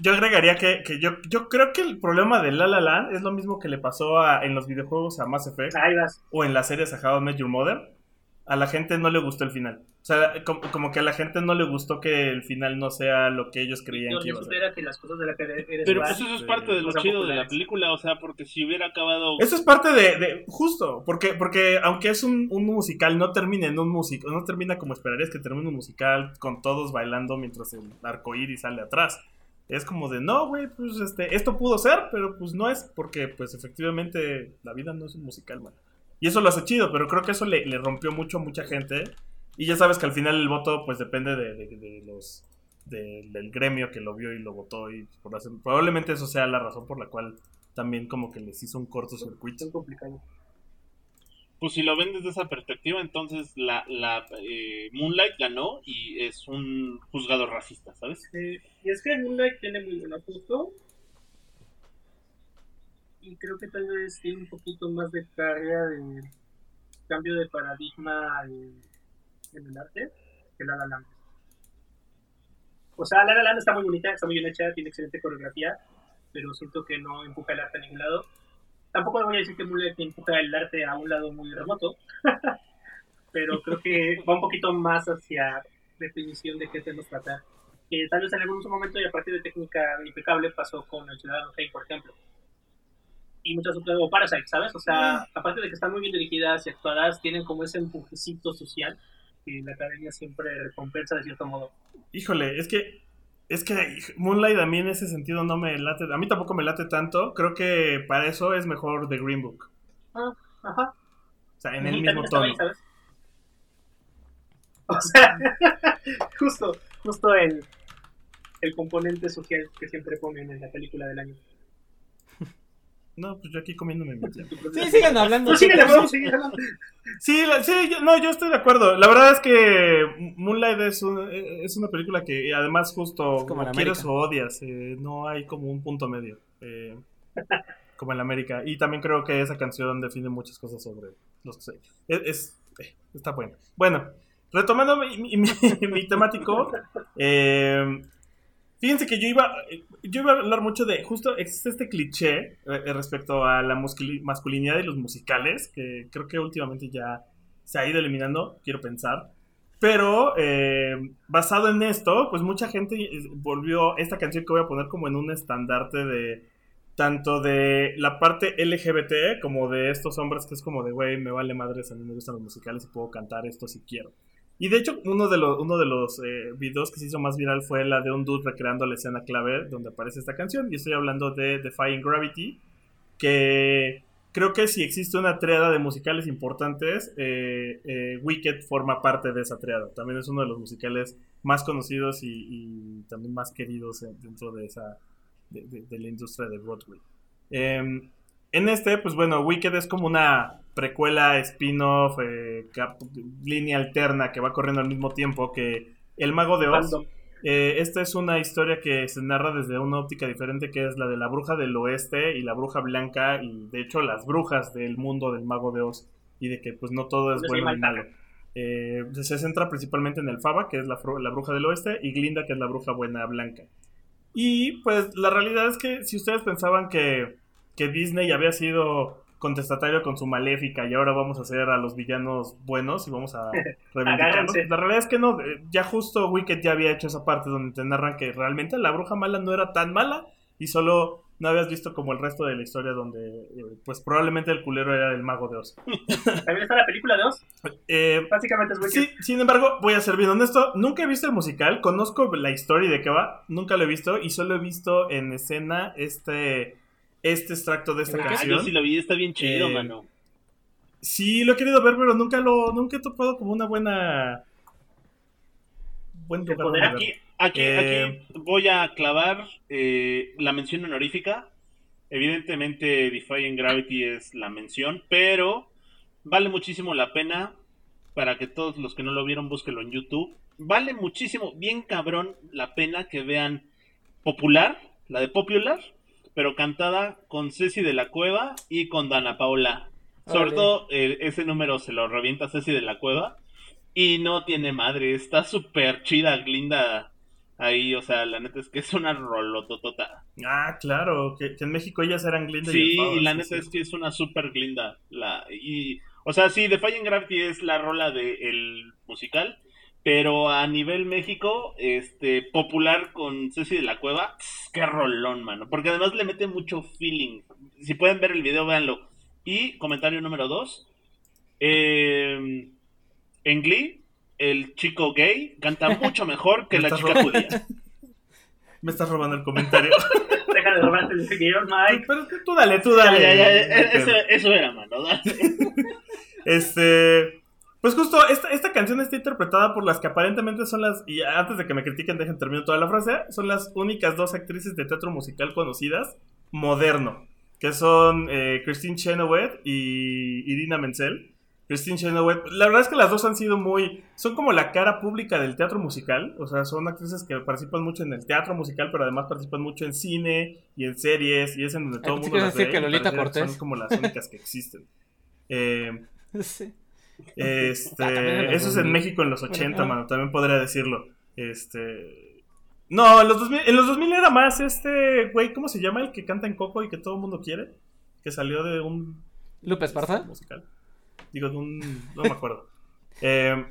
Yo, agregaría que, que, yo, yo creo que el problema de La La Land es lo mismo que le pasó a, en los videojuegos a Mass Effect. O en las series a How I Met Your Mother a la gente no le gustó el final. O sea, como, que a la gente no le gustó que el final no sea lo que ellos creían que iba a ser. Que las cosas de la Pero pues eso es parte de lo chido de la película, o sea, porque si hubiera acabado... Eso es parte de... justo, porque, porque aunque es un, un musical, no termina en un musical, no termina como esperarías que termine un musical con todos bailando mientras el arco iris sale atrás. Es como de, no, güey, pues este, esto pudo ser, pero pues no es, porque pues efectivamente la vida no es un musical, man. Y eso lo hace chido, pero creo que eso le, rompió mucho a mucha gente. Y ya sabes que al final el voto pues depende de, los del gremio que lo vio y lo votó y por hacer, probablemente eso sea la razón por la cual también como que les hizo un cortocircuito. Es complicado. Pues si lo ven desde esa perspectiva, entonces la, la eh, Moonlight ganó y es un juzgado racista, ¿sabes? y es que Moonlight tiene muy buen ajusto y creo que tal vez tiene un poquito más de carga de cambio de paradigma en, el arte que La La Land. O sea, La La Land está muy bonita, está muy bien hecha, tiene excelente coreografía, pero siento que no empuja el arte a ningún lado. Tampoco voy a decir que Moonlight empuja el arte a un lado muy remoto, pero creo que va un poquito más hacia definición de qué tenemos tratar. Que tal vez en algún momento y a partir de técnica impecable pasó con el Ciudadano Kane, por ejemplo y muchas otras, o Parasite, ¿sabes? O sea, mm. aparte de que están muy bien dirigidas y actuadas, tienen como ese empujecito social que la academia siempre recompensa de cierto modo. Híjole, es que es que Moonlight a mí en ese sentido no me late, a mí tampoco me late tanto, creo que para eso es mejor The Green Book. Ah, ajá. O sea, en Y el mismo tono. ahí, ¿sabes? O sea, justo, justo el, el componente social que siempre ponen en la película del año. No, pues yo aquí comiéndome mi. Sí, sigan hablando. Bro, síguele hablando. Sí, la- sí, yo- no, yo estoy de acuerdo. La verdad es que Moonlight es, un- eh, es una película que además justo como quieres o odias, eh, no hay como un punto medio, eh, como en la América. Y también creo que esa canción define muchas cosas sobre los. Es, es- eh, está bueno. Bueno, retomando mi, mi- mi- mi temático, eh, fíjense que yo iba, yo iba a hablar mucho de, justo existe este cliché eh, respecto a la masculinidad y los musicales, que creo que últimamente ya se ha ido eliminando, quiero pensar. Pero eh, basado en esto, pues mucha gente eh, volvió esta canción que voy a poner como en un estandarte de tanto de la parte LGBT como de estos hombres que es como de, güey, me vale madres, a mí me gustan los musicales y puedo cantar esto si quiero. Y de hecho, uno de los, uno de los eh, videos que se hizo más viral fue la de un dude recreando la escena clave donde aparece esta canción. Y estoy hablando de Defying Gravity, que creo que si existe una triada de musicales importantes, eh, eh, Wicked forma parte de esa triada. También es uno de los musicales más conocidos y, también más queridos en- dentro de esa de, la industria de Broadway. Eh, en este, pues bueno, Wicked es como una precuela, spin-off, eh, línea alterna que va corriendo al mismo tiempo que El Mago de Oz. Eh, esta es una historia que se narra desde una óptica diferente que es la de la bruja del oeste y la bruja blanca y de hecho las brujas del mundo del mago de Oz y de que pues no todo es No bueno mal malo. Eh, se centra principalmente en el Faba, que es la bruja del oeste, y Glinda, que es la bruja buena blanca. Y pues la realidad es que si ustedes pensaban que, que Disney había sido contestatario con su maléfica y ahora vamos a hacer a los villanos buenos y vamos a reivindicarlos. La realidad es que no, eh, ya justo Wicked ya había hecho esa parte donde te narran que realmente la bruja mala no era tan mala y solo no habías visto como el resto de la historia donde eh, pues probablemente el culero era el mago de Oz. También está la película de Oz. Eh, Básicamente es Wicked. Sí, sin embargo, voy a ser bien honesto. Nunca he visto el musical, conozco la historia de qué va, nunca lo he visto y solo he visto en escena este, este extracto de esta. Ah, canción. yo sí lo vi, está bien chido, Eh, mano. Sí, lo he querido ver, pero nunca lo, nunca he topado como una buena, buen lugar Aquí, verlo. aquí, Eh, aquí voy a clavar eh, la mención honorífica. Evidentemente, Defying Gravity es la mención, pero vale muchísimo la pena para que todos los que no lo vieron búsquenlo en YouTube. Vale muchísimo, bien cabrón, la pena que vean Popular, la de Popular, pero cantada con Ceci de la Cueva y con Dana Paola. Sobre todo, eh, ese número se lo revienta Ceci de la Cueva. Y no tiene madre, está súper chida, Glinda ahí, o sea, la neta es que es una rolototota. Ah, claro, que, que en México ellas eran Glinda y Sí, y la sí, neta sí. es que es una super Glinda. La, y, o sea, sí, Defying Gravity es la rola del musical, pero a nivel México, este, popular con Ceci de la Cueva, qué rolón, mano. Porque además le mete mucho feeling. Si pueden ver el video, véanlo. Y comentario número dos. eh, en Glee, el chico gay canta mucho mejor que Me la estás chica robando. judía. Me estás robando el comentario. Deja de robarte el guion, Mike. pero tú dale, tú dale. ya, ya, eso, eso era, mano. dale. Este. Pues justo, esta, esta canción está interpretada por las que aparentemente son las. Y antes de que me critiquen, dejen terminar toda la frase. Son las únicas dos actrices de teatro musical conocidas moderno. Que son eh, Christine Chenoweth y Irina Menzel. Christine Chenoweth. La verdad es que las dos han sido muy. Son como la cara pública del teatro musical. O sea, son actrices que participan mucho en el teatro musical, pero además participan mucho en cine y en series. Y es en donde todo el mundo las decir ve. que Lolita Cortés. Son como las únicas que existen. Eh, Sí. Este, Ah, eso es en 2000. México en los 80, Bueno, ah. mano, también podría decirlo. Este. No, en los 2000, en los 2000 era más este, güey, ¿cómo se llama el que canta en Coco y que todo el mundo quiere? Que salió de un Lupe Esparza. musical. Digo, de un no me acuerdo. Eh,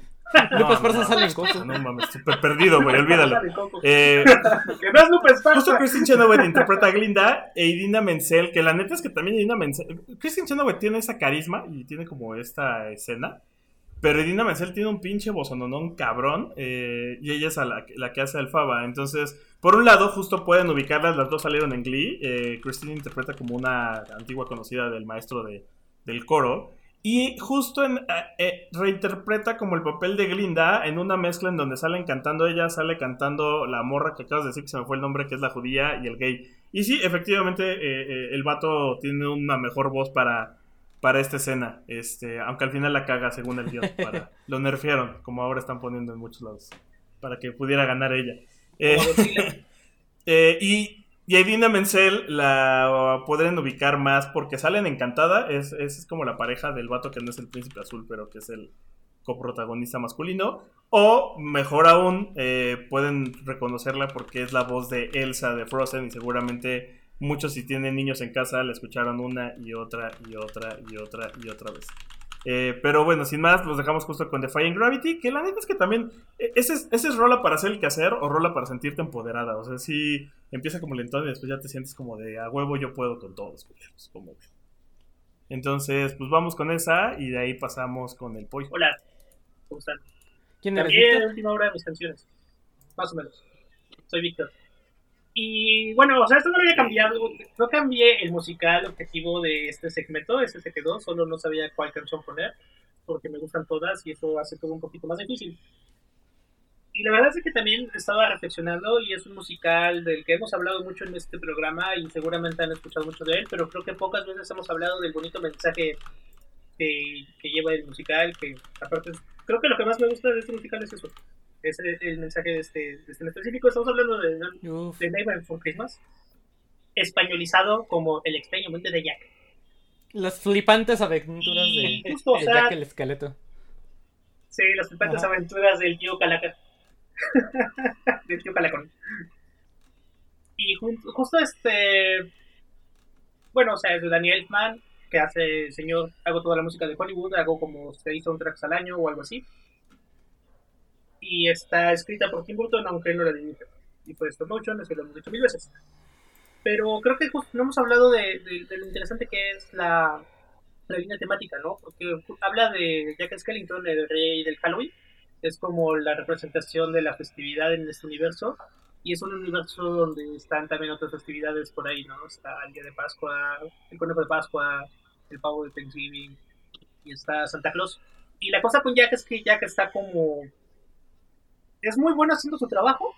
Lupe Esparza sale en Coco. No mames, súper perdido, güey, olvídalo. Eh, Que no es Lupe Esparza. Justo Christine Chenoweth interpreta a Glinda e Idina Menzel, que la neta es que también Idina Menzel... Christine Chenoweth tiene esa carisma y tiene como esta escena, pero Idina Menzel tiene un pinche bozononón cabrón eh, y ella es a la, la que hace Alfaba. Entonces, por un lado, justo pueden ubicarlas, las dos salieron en Glee. eh, Christine interpreta como una antigua conocida del maestro de, del coro. Y justo en, eh, eh, reinterpreta como el papel de Glinda en una mezcla en donde salen cantando ella, sale cantando la morra que acabas de decir que se me fue el nombre, que es la judía y el gay. Y sí, efectivamente, eh, eh, el vato tiene una mejor voz para, para esta escena. Este, aunque al final la caga según el guion. Para, lo nerfearon, como ahora están poniendo en muchos lados. Para que pudiera ganar ella. Eh, eh, y, y a Idina Menzel la podrían ubicar más porque salen encantada. Es, es como la pareja del vato que no es el príncipe azul, pero que es el coprotagonista masculino. O mejor aún, eh, pueden reconocerla porque es la voz de Elsa de Frozen. Y seguramente muchos, si tienen niños en casa, la escucharon una y otra y otra y otra y otra vez. Eh, pero bueno, sin más, los dejamos justo con Defying Gravity, que la neta es que también, eh, ese es, ese es rola para hacer el quehacer o rola para sentirte empoderada. O sea, si empieza como lentón y después ya te sientes como de a huevo yo puedo con todos, culeros", como. Entonces, pues vamos con esa y de ahí pasamos con el pollo. Hola, ¿cómo están? ¿Quién eres, Víctor? última hora de mis canciones. Más o menos. Soy Víctor. Y bueno, o sea, esto no lo había cambiado. No cambié el musical objetivo de este segmento. Ese se quedó. Solo no sabía cuál canción poner. Porque me gustan todas y eso hace todo un poquito más difícil. Y la verdad es que también estaba reflexionando y es un musical del que hemos hablado mucho en este programa y seguramente han escuchado mucho de él, pero creo que pocas veces hemos hablado del bonito mensaje que, que lleva el musical, que aparte creo que lo que más me gusta de este musical es eso, es el, el mensaje de este, de este en específico, estamos hablando de, de Nightmare Before Christmas, españolizado como El extraño mundo de Jack. Las flipantes aventuras de, Y o de sea, Jack el esqueleto. Sí, las flipantes Ajá. aventuras del tío Calaca. del tío Calacón. Y justo este. Bueno, o sea, es de Daniel Elfman, que hace señor. Hago toda la música de Hollywood, hago como seis soundtracks al año o algo así. Y está escrita por Tim Burton, aunque él no la dirige. Y fue stop motion, eso lo hemos dicho mil veces. Pero creo que justo no hemos hablado de, de- de lo interesante que es la, la línea temática, ¿no? Porque habla de Jack Skellington, el rey del Halloween, es como la representación de la festividad en este universo, y es un universo donde están también otras festividades por ahí, ¿no? Está el día de Pascua, el conejo de Pascua, el pavo de Thanksgiving, y está Santa Claus. Y la cosa con Jack es que Jack está como... Es muy bueno haciendo su trabajo,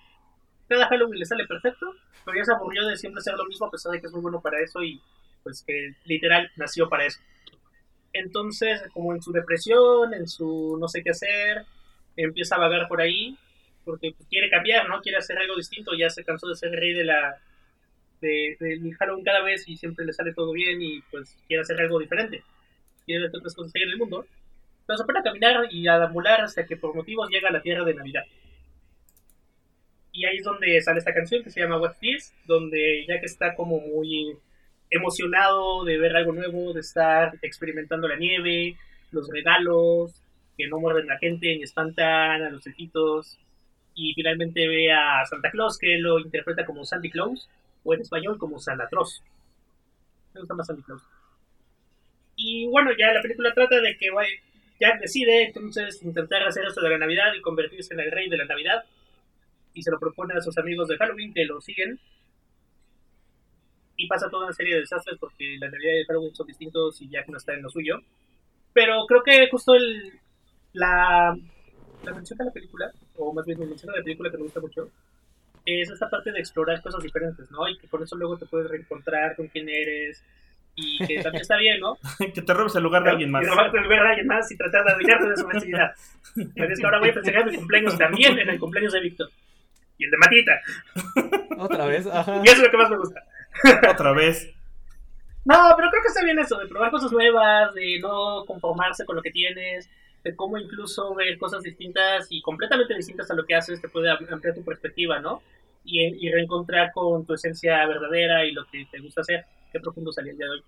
cada Halloween le sale perfecto, pero ya se aburrió de siempre hacer lo mismo a pesar de que es muy bueno para eso y pues que literal nació para eso. Entonces, como en su depresión, en su no sé qué hacer, empieza a vagar por ahí, porque quiere cambiar, ¿no? Quiere hacer algo distinto, ya se cansó de ser rey de la de, del Halloween cada vez y siempre le sale todo bien y pues quiere hacer algo diferente. Quiere hacer otras cosas en el mundo. Pero se pone a caminar y a deambular hasta que por motivos llega a la tierra de Navidad. Y ahí es donde sale esta canción que se llama What This, donde que está como muy emocionado de ver algo nuevo, de estar experimentando la nieve, los regalos, que no muerden a la gente ni espantan a los cejitos. Y finalmente ve a Santa Claus, que lo interpreta como Sandy Claus, o en español como Sanatros. Me gusta más Sandy Claus. Y bueno, ya la película trata de que Jack decide entonces intentar hacer esto de la Navidad y convertirse en el rey de la Navidad. Y se lo propone a sus amigos de Halloween que lo siguen. Y pasa toda una serie de desastres porque la Navidad y el Halloween son distintos y Jack no está en lo suyo. Pero creo que justo el, la, la mención de la película, o más bien la mención de la película que me gusta mucho, es esta parte de explorar cosas diferentes, ¿no? Y que con eso luego te puedes reencontrar con quién eres y que también está bien, ¿no? que te robes el lugar de alguien más. Y robarte el lugar de alguien más y tratar de adueñarte de su festividad. Pero es que ahora voy a festejar mi cumpleaños también en el cumpleaños de Víctor. Y el de Matita. Otra vez, ajá. Y eso es lo que más me gusta. Otra vez. No, pero creo que está bien eso, de probar cosas nuevas, de no conformarse con lo que tienes, de cómo incluso ver cosas distintas y completamente distintas a lo que haces te puede am- ampliar tu perspectiva, ¿no? Y, y reencontrar con tu esencia verdadera y lo que te gusta hacer. Qué profundo salió el día de hoy.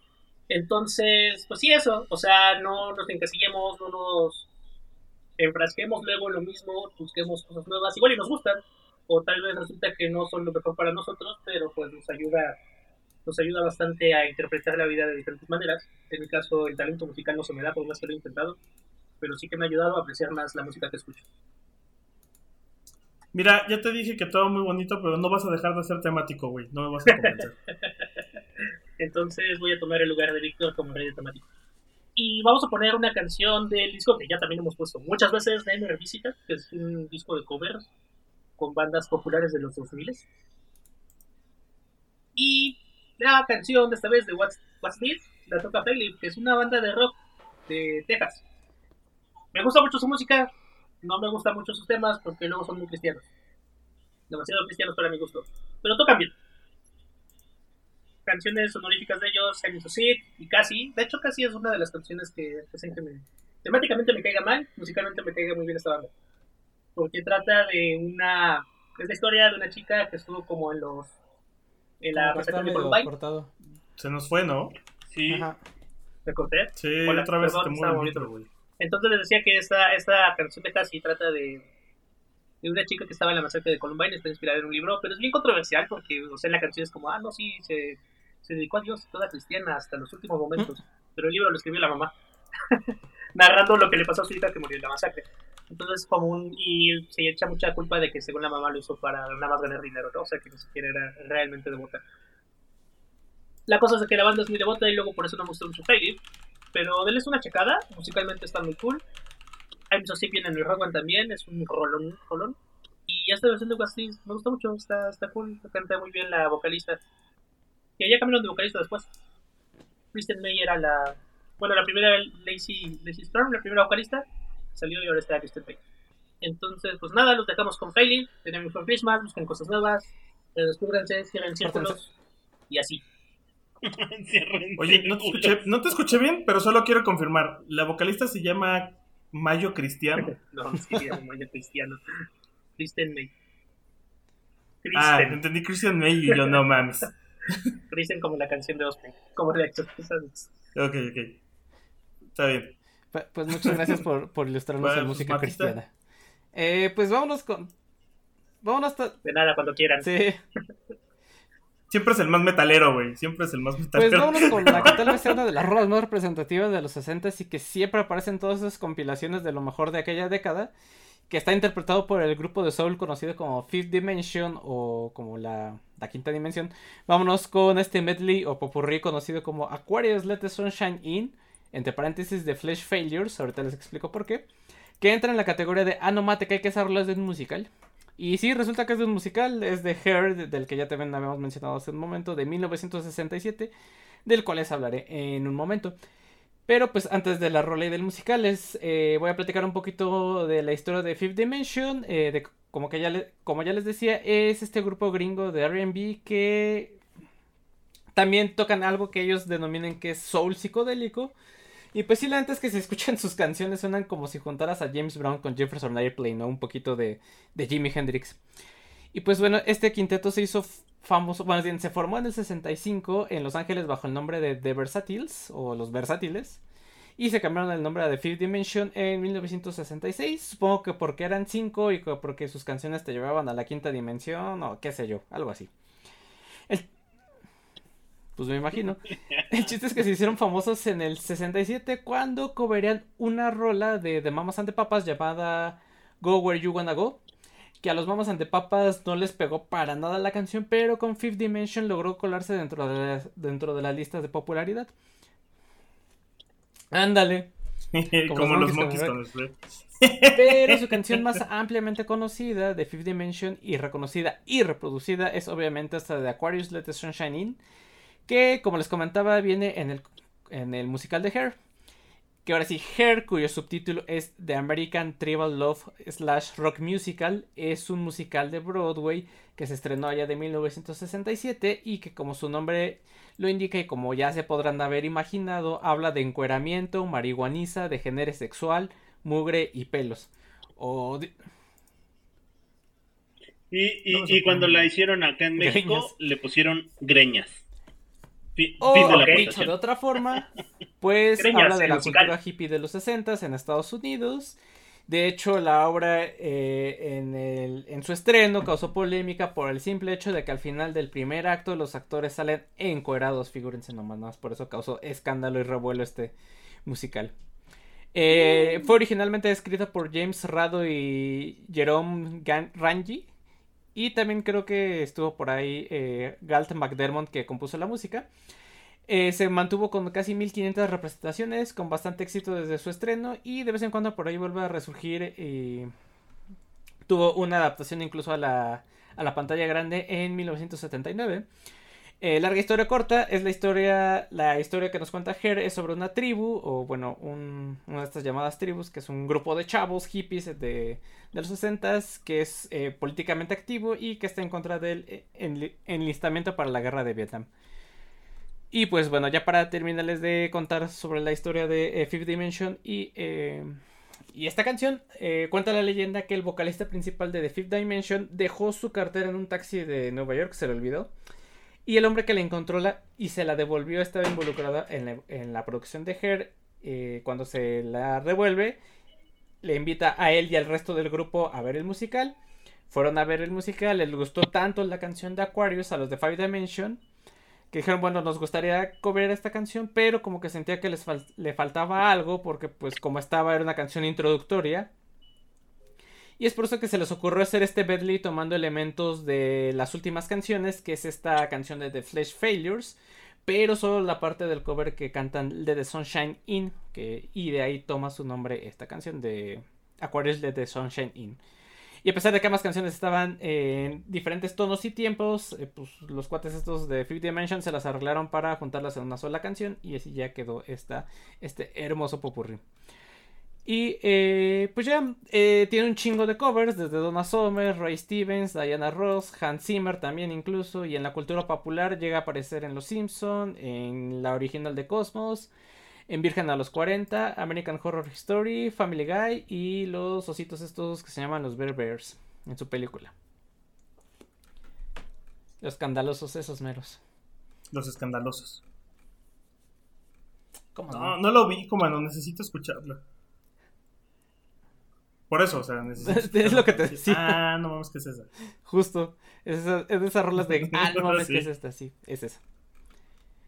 Entonces, pues sí, eso. O sea, no nos encasillemos, no nos enfrasquemos luego en lo mismo, busquemos cosas nuevas, igual y nos gustan, o tal vez resulta que no son lo mejor para nosotros, pero pues nos ayuda nos ayuda bastante a interpretar la vida de diferentes maneras. En mi caso, el talento musical no se me da, por más que lo he intentado, pero sí que me ha ayudado a apreciar más la música que escucho. Mira, ya te dije que todo muy bonito, pero no vas a dejar de ser temático, güey. No me vas a convencer. Entonces voy a tomar el lugar de Víctor como rey de temático. Y vamos a poner una canción del disco que ya también hemos puesto muchas veces, Name Revisited, que es un disco de covers con bandas populares de los 2000. Y la canción de esta vez de What's, What's This la toca Philip, que es una banda de rock de Texas. Me gusta mucho su música, no me gustan mucho sus temas porque luego son muy cristianos. Demasiado cristianos para mi gusto. Pero tocan bien. Canciones honoríficas de ellos, Henry Sid y Casi. De hecho, Casi es una de las canciones que hacen que me, temáticamente me caiga mal, musicalmente me caiga muy bien esta banda. Porque trata de una. Es la historia de una chica que estuvo como en los. En la masacre de Columbine. cortado. Se nos fue, ¿no? Sí. Ajá. ¿Me corté? Sí, Hola, otra vez perdón, te bonito. güey. Entonces les decía que esta, esta canción de Cassie trata de, de una chica que estaba en la masacre de Columbine, está inspirada en un libro, pero es bien controversial porque, o sea, la canción es como, ah, no, sí, se, se dedicó a Dios toda cristiana hasta los últimos momentos, pero el libro lo escribió la mamá, narrando lo que le pasó a su hija que murió en la masacre. Entonces, como un, y se echa mucha culpa de que según la mamá lo usó para nada más ganar dinero, ¿no? O sea, que ni siquiera era realmente devota. La cosa es que la banda es muy devota y luego por eso no me gustó mucho Faded, pero denles una checada, musicalmente está muy cool. I'm So viene en el Rock Band también, es un rolón, rolón. Y esta versión de Wastis me gusta mucho, está, está cool, canta muy bien la vocalista. Y ella cambiaron de vocalista después. Kristen May era la. Bueno, la primera Lacey, Lacey Storm, la primera vocalista, salió y ahora está Kristen May. Entonces, pues nada, los dejamos con Failing, tenemos for Christmas, busquen cosas nuevas, descúbranse, cierren círculos y así. Oye, no te, escuché, no te escuché bien, pero solo quiero confirmar. La vocalista se llama Mayo Cristiano. No, sí, ya, como ya cristiano. Kristen May. Ah, entendí Christian May y yo no mames. Kristen como la canción de Osprey. Como la exorcista. Ok, ok. Está bien. Pu- Pues muchas gracias por, por ilustrarnos Bueno, en pues, música Martita. cristiana. Eh, pues vámonos con. Vámonos hasta. De nada, cuando quieran. Sí. Siempre es el más metalero, güey. Siempre es el más Pues metalero. vámonos con la que tal vez sea una de las rolas más representativas de los 60 y que siempre aparece en todas esas compilaciones de lo mejor de aquella década. Que está interpretado por el grupo de soul conocido como Fifth Dimension o como la, la quinta dimensión. Vámonos con este medley o popurrí conocido como Aquarius Let the Sunshine In. Entre paréntesis de Flesh Failures. Ahorita les explico por qué. Que entra en la categoría de Ah, no mate, que esa rola es de un musical. Y sí, resulta que es de un musical, es de Hair, de- del que ya también habíamos mencionado hace un momento, de 1967, del cual les hablaré en un momento. Pero pues antes de la rola y del musical, les eh, voy a platicar un poquito de la historia de Fifth Dimension. eh, de, como, que ya como ya les decía, es este grupo gringo de RB que también tocan algo que ellos denominan que es soul psicodélico. Y pues sí, la neta es que si escuchan sus canciones suenan como si juntaras a James Brown con Jefferson Airplane, ¿no? Un poquito de, de Jimi Hendrix. Y pues bueno, este quinteto se hizo famoso, bien se formó en el 65 en Los Ángeles bajo el nombre de The Versatiles o Los Versátiles. Y se cambiaron el nombre a The Fifth Dimension en 1966. Supongo que porque eran cinco y que porque sus canciones te llevaban a la quinta dimensión o qué sé yo, algo así. Pues me imagino. El chiste es que se hicieron famosos en el 67 cuando coverían una rola de, de Mamas and the Papas llamada Go Where You Wanna Go. Que a los Mamas and the Papas no les pegó para nada la canción, pero con Fifth Dimension logró colarse dentro de las, dentro de las listas de popularidad. Ándale. Como los Monkeys con. Pero su canción más ampliamente conocida de Fifth Dimension y reconocida y reproducida es obviamente esta de Aquarius Let the Sunshine In. Que como les comentaba viene en el, en el musical de Hair. Que ahora sí, Hair, cuyo subtítulo es The American Tribal Love slash Rock Musical, es un musical de Broadway que se estrenó allá de 1967 y que como su nombre lo indica y como ya se podrán haber imaginado, habla de encueramiento, marihuaniza, degenere sexual, mugre y pelos. O Y, y, cuando la hicieron acá en México, Greñas. le pusieron greñas. O, fin de la ok. dicho de otra forma, pues habla de la musical. cultura hippie de los 60 en Estados Unidos. De hecho, la obra eh, en, el- en su estreno causó polémica por el simple hecho de que al final del primer acto los actores salen encuerados, figúrense nomás, más por eso causó escándalo y revuelo este musical. Eh, fue originalmente escrita por James Rado y Jerome Gan- Rangi. Y también creo que estuvo por ahí eh, Galt McDermott que compuso la música. Eh, se mantuvo con casi 1500 representaciones, con bastante éxito desde su estreno y de vez en cuando por ahí vuelve a resurgir. tuvo una adaptación incluso a la, a la pantalla grande en 1979. Eh, larga historia corta es la historia la historia que nos cuenta Her es sobre una tribu o bueno una de estas llamadas tribus que es un grupo de chavos hippies de, de los 60 que es eh, políticamente activo y que está en contra del eh, enlistamiento para la guerra de Vietnam. Y pues bueno ya para terminarles de contar sobre la historia de Fifth Dimension y y esta canción cuenta la leyenda que el vocalista principal de The Fifth Dimension dejó su cartera en un taxi de Nueva York se le olvidó y el hombre que la encontró la, y se la devolvió estaba involucrado en la, producción de Her. Eh, cuando se la devuelve, le invita a él y al resto del grupo a ver el musical. Fueron a ver el musical, les gustó tanto la canción de Aquarius a los de Five Dimension. Que dijeron, bueno, nos gustaría cobrar esta canción, pero como que sentía que les le faltaba algo, porque pues como estaba era una canción introductoria. Y es por eso que se les ocurrió hacer este medley tomando elementos de las últimas canciones, que es esta canción de The Flesh Failures, pero solo la parte del cover que cantan de The Sunshine In, que, y de ahí toma su nombre esta canción de Aquarius de The Sunshine In. Y a pesar de que ambas canciones estaban en diferentes tonos y tiempos, eh, pues los cuates estos de Fifth Dimension se las arreglaron para juntarlas en una sola canción y así ya quedó esta, este hermoso popurrí. Y eh, pues ya eh, tiene un chingo de covers, desde Donna Summer, Ray Stevens, Diana Ross, Hans Zimmer también incluso, y en la cultura popular llega a aparecer en Los Simpson, en la original de Cosmos, en Virgen a los 40, American Horror Story, Family Guy y los ositos estos que se llaman los Bear Bears en su película. Los escandalosos esos meros. Los escandalosos. ¿Cómo no? no? No, lo vi, como no necesito escucharlo. Por eso, o sea, necesito. es lo que te decía. Ah, no mames, ¿qué es esa? Justo. Es, es de esas rolas de. Ah, no mames, Sí. ¿qué es esta? Sí, es esa.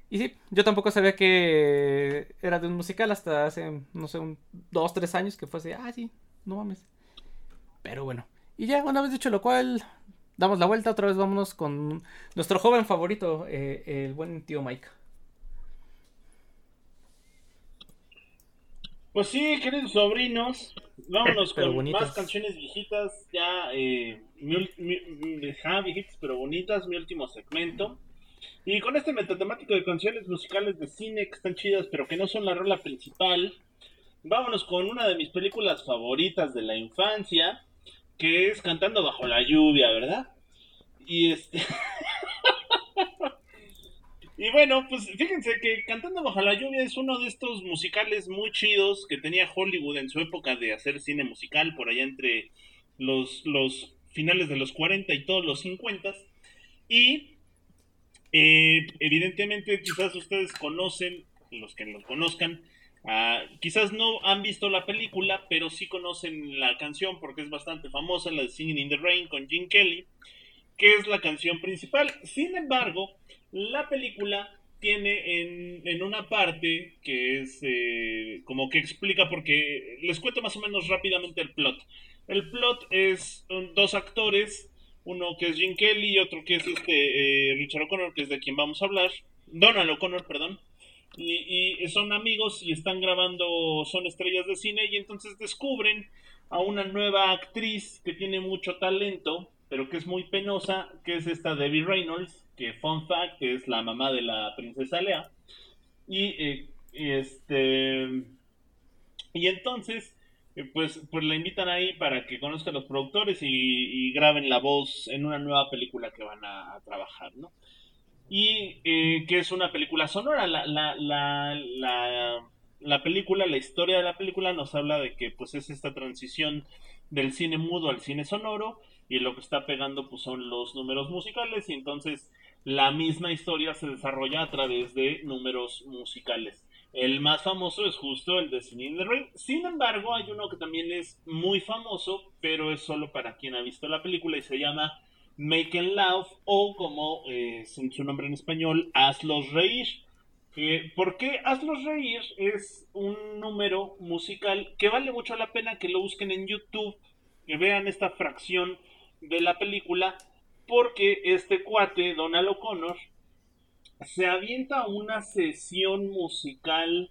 Y sí, yo tampoco sabía que era de un musical hasta hace, no sé, un dos, tres años que fue así. Ah, sí, no mames. Pero bueno. Y ya, una vez dicho lo cual, damos la vuelta. Otra vez vámonos con nuestro joven favorito, eh, el buen tío Mike. Pues sí, queridos sobrinos, vámonos Pero con bonitas. más canciones viejitas, ya, eh, mi mi- viejitas pero bonitas, mi último segmento. Y con este metatemático de canciones musicales de cine que están chidas, pero que no son la rola principal, vámonos con una de mis películas favoritas de la infancia, que es Cantando bajo la lluvia, ¿verdad? Y este... Y bueno, pues fíjense que Cantando bajo la lluvia es uno de estos musicales muy chidos que tenía Hollywood en su época de hacer cine musical, por allá entre los, los finales de los 40 y todos los 50. Y eh, evidentemente quizás ustedes conocen, los que los conozcan, ah, quizás no han visto la película, pero sí conocen la canción porque es bastante famosa, la de Singing in the Rain con Gene Kelly, que es la canción principal. Sin embargo, la película tiene en, en una parte que es eh, como que explica porque les cuento más o menos rápidamente el plot. El plot es dos actores, uno que es Jim Kelly y otro que es este eh, Richard O'Connor, que es de quien vamos a hablar. Donald O'Connor, perdón. Y, y son amigos y están grabando, son estrellas de cine y entonces descubren a una nueva actriz que tiene mucho talento, pero que es muy penosa, que es esta Debbie Reynolds, que fun fact es la mamá de la princesa Lea. Y, eh, este y entonces eh, pues, pues la invitan ahí para que conozcan a los productores y, graben la voz en una nueva película que van a, a trabajar, ¿no? Y eh, que es una película sonora. La, la, la, la, la película, la historia de la película nos habla de que pues es esta transición del cine mudo al cine sonoro y lo que está pegando pues son los números musicales y entonces la misma historia se desarrolla a través de números musicales. El más famoso es justo el de Singing in the. Sin embargo, hay uno que también es muy famoso, pero es solo para quien ha visto la película y se llama Make and Laugh o como eh, su nombre en español, Hazlos Reír. Eh, ¿Por qué Hazlos Reír? Es un número musical que vale mucho la pena que lo busquen en YouTube, que vean esta fracción de la película, porque este cuate, Donald O'Connor, se avienta una sesión musical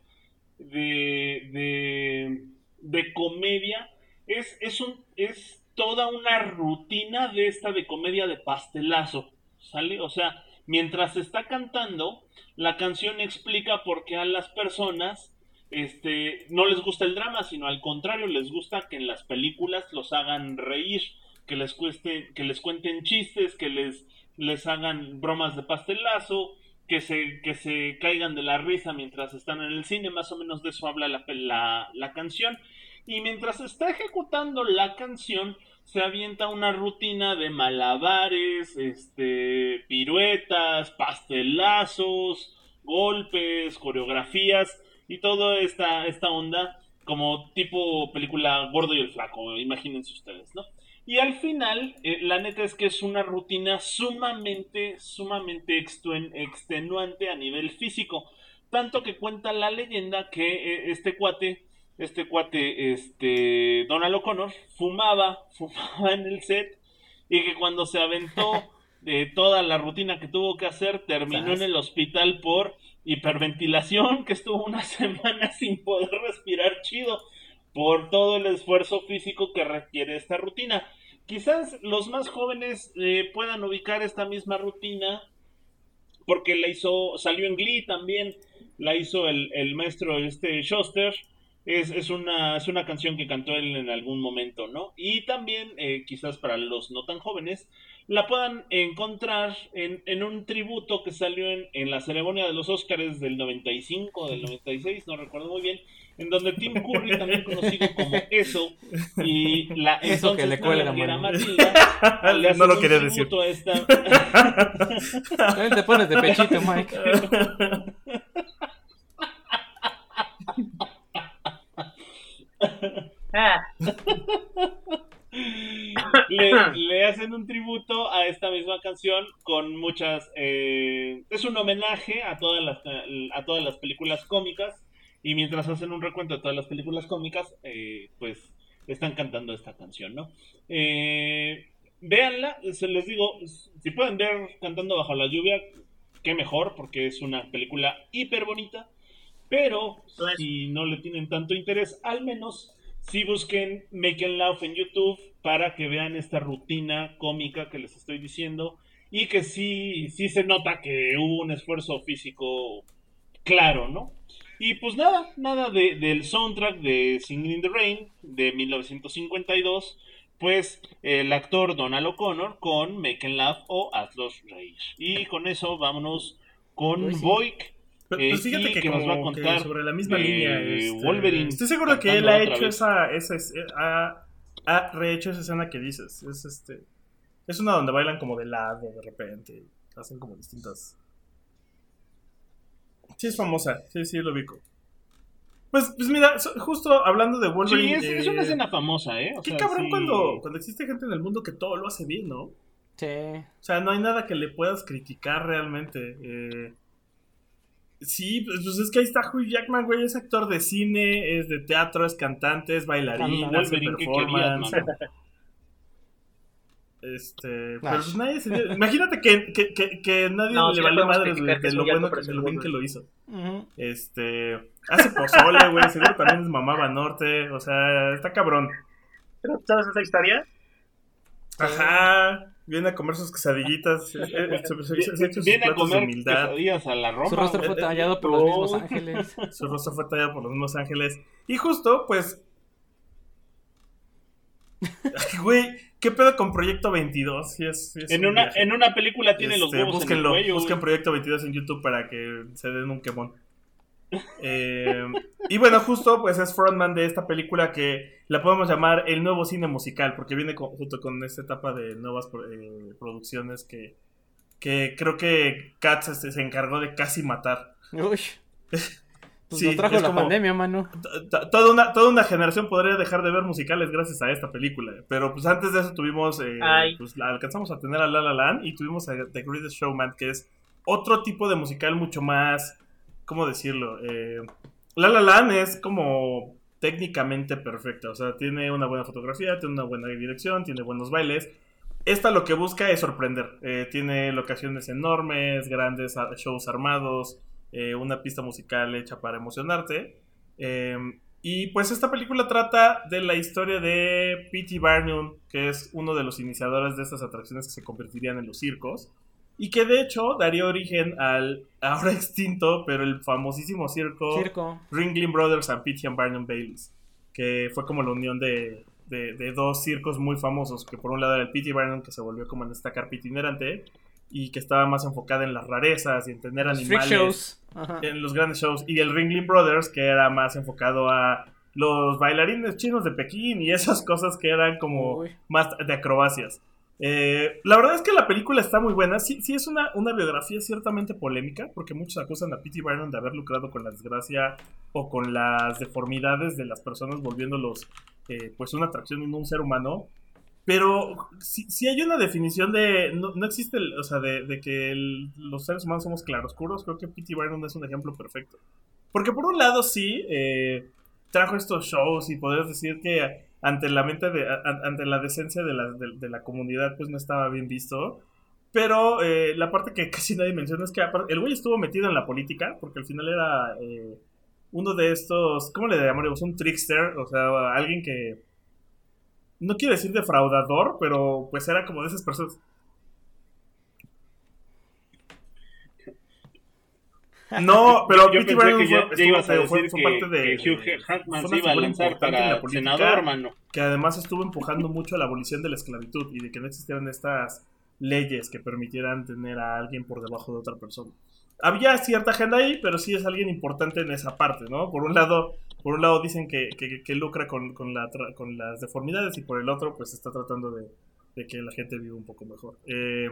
de, de, de comedia. Es, es, un, es toda una rutina de esta de comedia de pastelazo, ¿sale? O sea, mientras está cantando, la canción explica por qué a las personas este, no les gusta el drama, sino al contrario, les gusta que en las películas los hagan reír, que les, cueste, que les cuenten chistes, que les, les hagan bromas de pastelazo, que se, que se caigan de la risa mientras están en el cine, más o menos de eso habla la, la, la canción. Y mientras está ejecutando la canción, se avienta una rutina de malabares, este, piruetas, pastelazos, golpes, coreografías y toda esta, esta onda como tipo película Gordo y el Flaco, imagínense ustedes, ¿no? Y al final, eh, la neta es que es una rutina sumamente, sumamente extenuante a nivel físico. Tanto que cuenta la leyenda que eh, este cuate este cuate, este, Donald O'Connor, fumaba, fumaba en el set y que cuando se aventó de toda la rutina que tuvo que hacer, terminó en el hospital por hiperventilación, que estuvo una semana sin poder respirar chido por todo el esfuerzo físico que requiere esta rutina. Quizás los más jóvenes eh, puedan ubicar esta misma rutina porque la hizo, salió en Glee también, la hizo el, el maestro este Schuster es, es, una, es una canción que cantó él en algún momento, ¿no? Y también, eh, quizás para los no tan jóvenes, la puedan encontrar en, en un tributo que salió en, en, la ceremonia de los Oscars del 95, del 96, no recuerdo muy bien, en donde Tim Curry, también conocido como Eso, y la Eso entonces que le cuelga, mano. Matilda, le hacen No lo un quería tributo a esta... También te pones de pechito, Mike. Ah, le, le hacen un tributo a esta misma canción con muchas eh, es un homenaje a todas las a todas las películas cómicas y mientras hacen un recuento de todas las películas cómicas eh, pues están cantando esta canción no eh, véanla se les digo si pueden ver cantando bajo la lluvia qué mejor porque es una película hiper bonita pero Pues- si no le tienen tanto interés al menos sí busquen Make and Laugh en YouTube para que vean esta rutina cómica que les estoy diciendo y que sí, sí se nota que hubo un esfuerzo físico claro, ¿no? Y pues nada, nada de- del soundtrack de Singing in the Rain de 1952, pues el actor Donald O'Connor con Make and Laugh o Hazlos Reír. Y con eso vámonos con Uy, sí. Boyk. Pero, Eh, pues fíjate que, nos va a que contar sobre la misma línea. este, Wolverine Estoy seguro de que él ha hecho esa, esa, es- ha, ha rehecho esa escena que dices. Es este. Es una donde bailan como de lado de repente. Hacen como distintas. Sí, es famosa. Sí, sí, lo ubico. Pues, pues mira, so- justo hablando de Sí, Wolverine. es, es una eh, escena famosa, ¿eh? O Qué sea, cabrón sí. cuando, cuando existe gente en el mundo que todo lo hace bien, ¿no? Sí. O sea, no hay nada que le puedas criticar realmente. Eh, sí, pues, pues es que ahí está Hugh Jackman, güey. Es actor de cine, es de teatro, es cantante, es bailarín, Canta. hace Wolverine, ¿qué querías, performance. mano? Este, pero pues nadie se dio- Imagínate que, que, que, que nadie No, le valió podemos madre de, criticar que de es lo bueno que, lo bien que lo hizo. Este, hace pozole, güey. Seguro también es mamá norte. O sea, está cabrón. ¿pero ¿Sabes esa historia? Ajá. Viene a comer sus quesadillitas. se- se- se- se echa sus Viene a comer humildad. quesadillas a la Roma. Su rostro fue tallado por los mismos ángeles. Su rostro fue tallado por los mismos ángeles. Y justo, pues. Ay, Güey, ¿qué pedo con Proyecto 22? Sí, es- sí es En un una, viaje. en una película tiene los Este, huevos búsquenlo, en el cuello. busquen. Proyecto 22 en YouTube para que se den un quemón. Eh, y bueno, justo pues es frontman de esta película que la podemos llamar el nuevo cine musical, porque viene con- junto con esta etapa de nuevas eh, producciones que, que creo que Katz este, se encargó de casi matar. Uy. Pues Sí, nos trajo es la como- pandemia, mano. Toda una, toda una generación podría dejar de ver musicales gracias a esta película. Pero pues antes de eso tuvimos, eh, pues la- alcanzamos a tener a La La Land y tuvimos a The Greatest Showman, que es otro tipo de musical mucho más, ¿cómo decirlo? Eh, la La Land es como técnicamente perfecta, o sea, tiene una buena fotografía, tiene una buena dirección, tiene buenos bailes. esta lo que busca es sorprender. Eh, tiene locaciones enormes, grandes shows armados, eh, una pista musical hecha para emocionarte. Eh, y pues esta película trata de la historia de P.T. Barnum, que es uno de los iniciadores de estas atracciones que se convertirían en los circos. Y que de hecho daría origen al ahora extinto, pero el famosísimo circo, Circo. Ringling Brothers and P.T. and Barnum Baileys, que fue como la unión de, de- de dos circos muy famosos, que por un lado era el P.T. Barnum, que se volvió como en esta carpa itinerante, y que estaba más enfocada en las rarezas y en tener Los animales shows. En los grandes shows, y el Ringling Brothers, que era más enfocado a los bailarines chinos de Pekín y esas cosas que eran como Uy. más de acrobacias. Eh, la verdad es que la película está muy buena. Sí, sí es una, una biografía ciertamente polémica, porque muchos acusan a P.T. Barnum de haber lucrado con la desgracia o con las deformidades de las personas, volviéndolos eh, pues una atracción no un ser humano. Pero si, si hay una definición de. No, no existe, o sea, de, de que los seres humanos somos claroscuros. Creo que P.T. Barnum es un ejemplo perfecto. Porque por un lado, sí, eh, trajo estos shows y podrías decir que ante la mente de, ante la decencia de la, de, de la comunidad, pues no estaba bien visto. Pero eh, la parte que casi nadie menciona es que el güey estuvo metido en la política, porque al final era eh, uno de estos, ¿cómo le llamaríamos? Un trickster, o sea, alguien que, no quiero decir defraudador, pero pues era como de esas personas. No, pero Yo pensé que ya, fue- ya ibas a estuvo- fue- decir fue que, parte de- que Hugh se una iba a lanzar para la política. senador, mano. que además estuvo empujando mucho a la abolición de la esclavitud y de que no existieran estas leyes que permitieran tener a alguien por debajo de otra persona. Había cierta agenda ahí, pero sí es alguien importante en esa parte, ¿no? Por un lado, por un lado dicen que, que- que lucra con, con la con las deformidades y por el otro, pues está tratando de, de que la gente viva un poco mejor. Eh,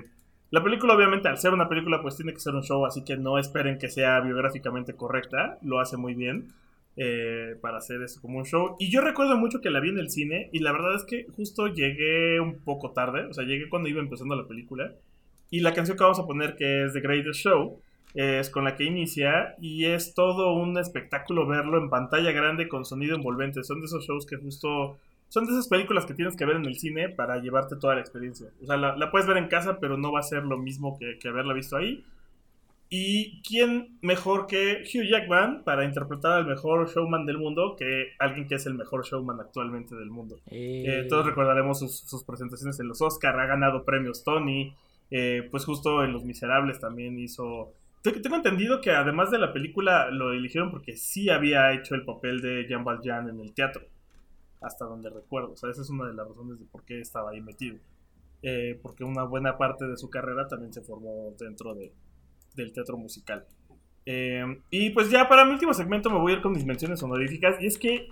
la película, obviamente, al ser una película, pues tiene que ser un show, así que no esperen que sea biográficamente correcta, lo hace muy bien eh, para hacer eso como un show. Y yo recuerdo mucho que la vi en el cine y la verdad es que justo llegué un poco tarde, o sea, llegué cuando iba empezando la película. Y la canción que vamos a poner, que es The Greatest Show, es con la que inicia y es todo un espectáculo verlo en pantalla grande con sonido envolvente. Son de esos shows que justo... Son de esas películas que tienes que ver en el cine para llevarte toda la experiencia. O sea, la, la puedes ver en casa, pero no va a ser lo mismo que, que haberla visto ahí. ¿Y quién mejor que Hugh Jackman para interpretar al mejor showman del mundo que alguien que es el mejor showman actualmente del mundo? Eh, Eh, todos recordaremos sus, sus presentaciones en los Oscar, ha ganado premios Tony, eh, pues justo en Los Miserables también hizo... Te- Tengo entendido que además de la película lo eligieron porque sí había hecho el papel de Jean Valjean en el teatro, hasta donde recuerdo. O sea, esa es una de las razones de por qué estaba ahí metido. Eh, porque una buena parte de su carrera también se formó dentro de, del teatro musical. Eh, y pues ya para mi último segmento me voy a ir con mis menciones honoríficas. Y es que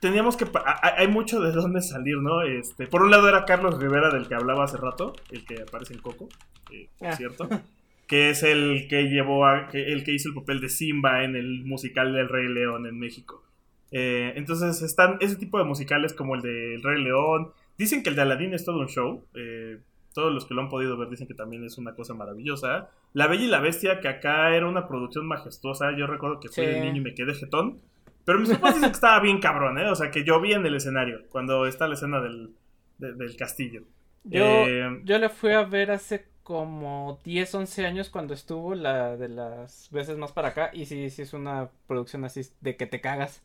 teníamos que... Hay mucho de dónde salir, ¿no? Este, por un lado era Carlos Rivera del que hablaba hace rato, el que aparece en Coco, eh, por Ah. cierto. Que es el que llevó a, el que hizo el papel de Simba en el musical del Rey León en México. Eh, entonces están ese tipo de musicales como el de El Rey León. Dicen que el de Aladdin es todo un show. eh, todos los que lo han podido ver dicen que también es una cosa maravillosa. La Bella y la Bestia, que acá era una producción majestuosa. Yo recuerdo que fui Sí. de niño y me quedé jetón. Pero mis papás dicen que estaba bien cabrón, ¿eh? O sea, que yo vi en el escenario, cuando está la escena del, de- del castillo. Yo, Eh, yo le fui a ver hace como 10, 11 años cuando estuvo la de las veces más para acá. Y sí, sí es una producción así de que te cagas.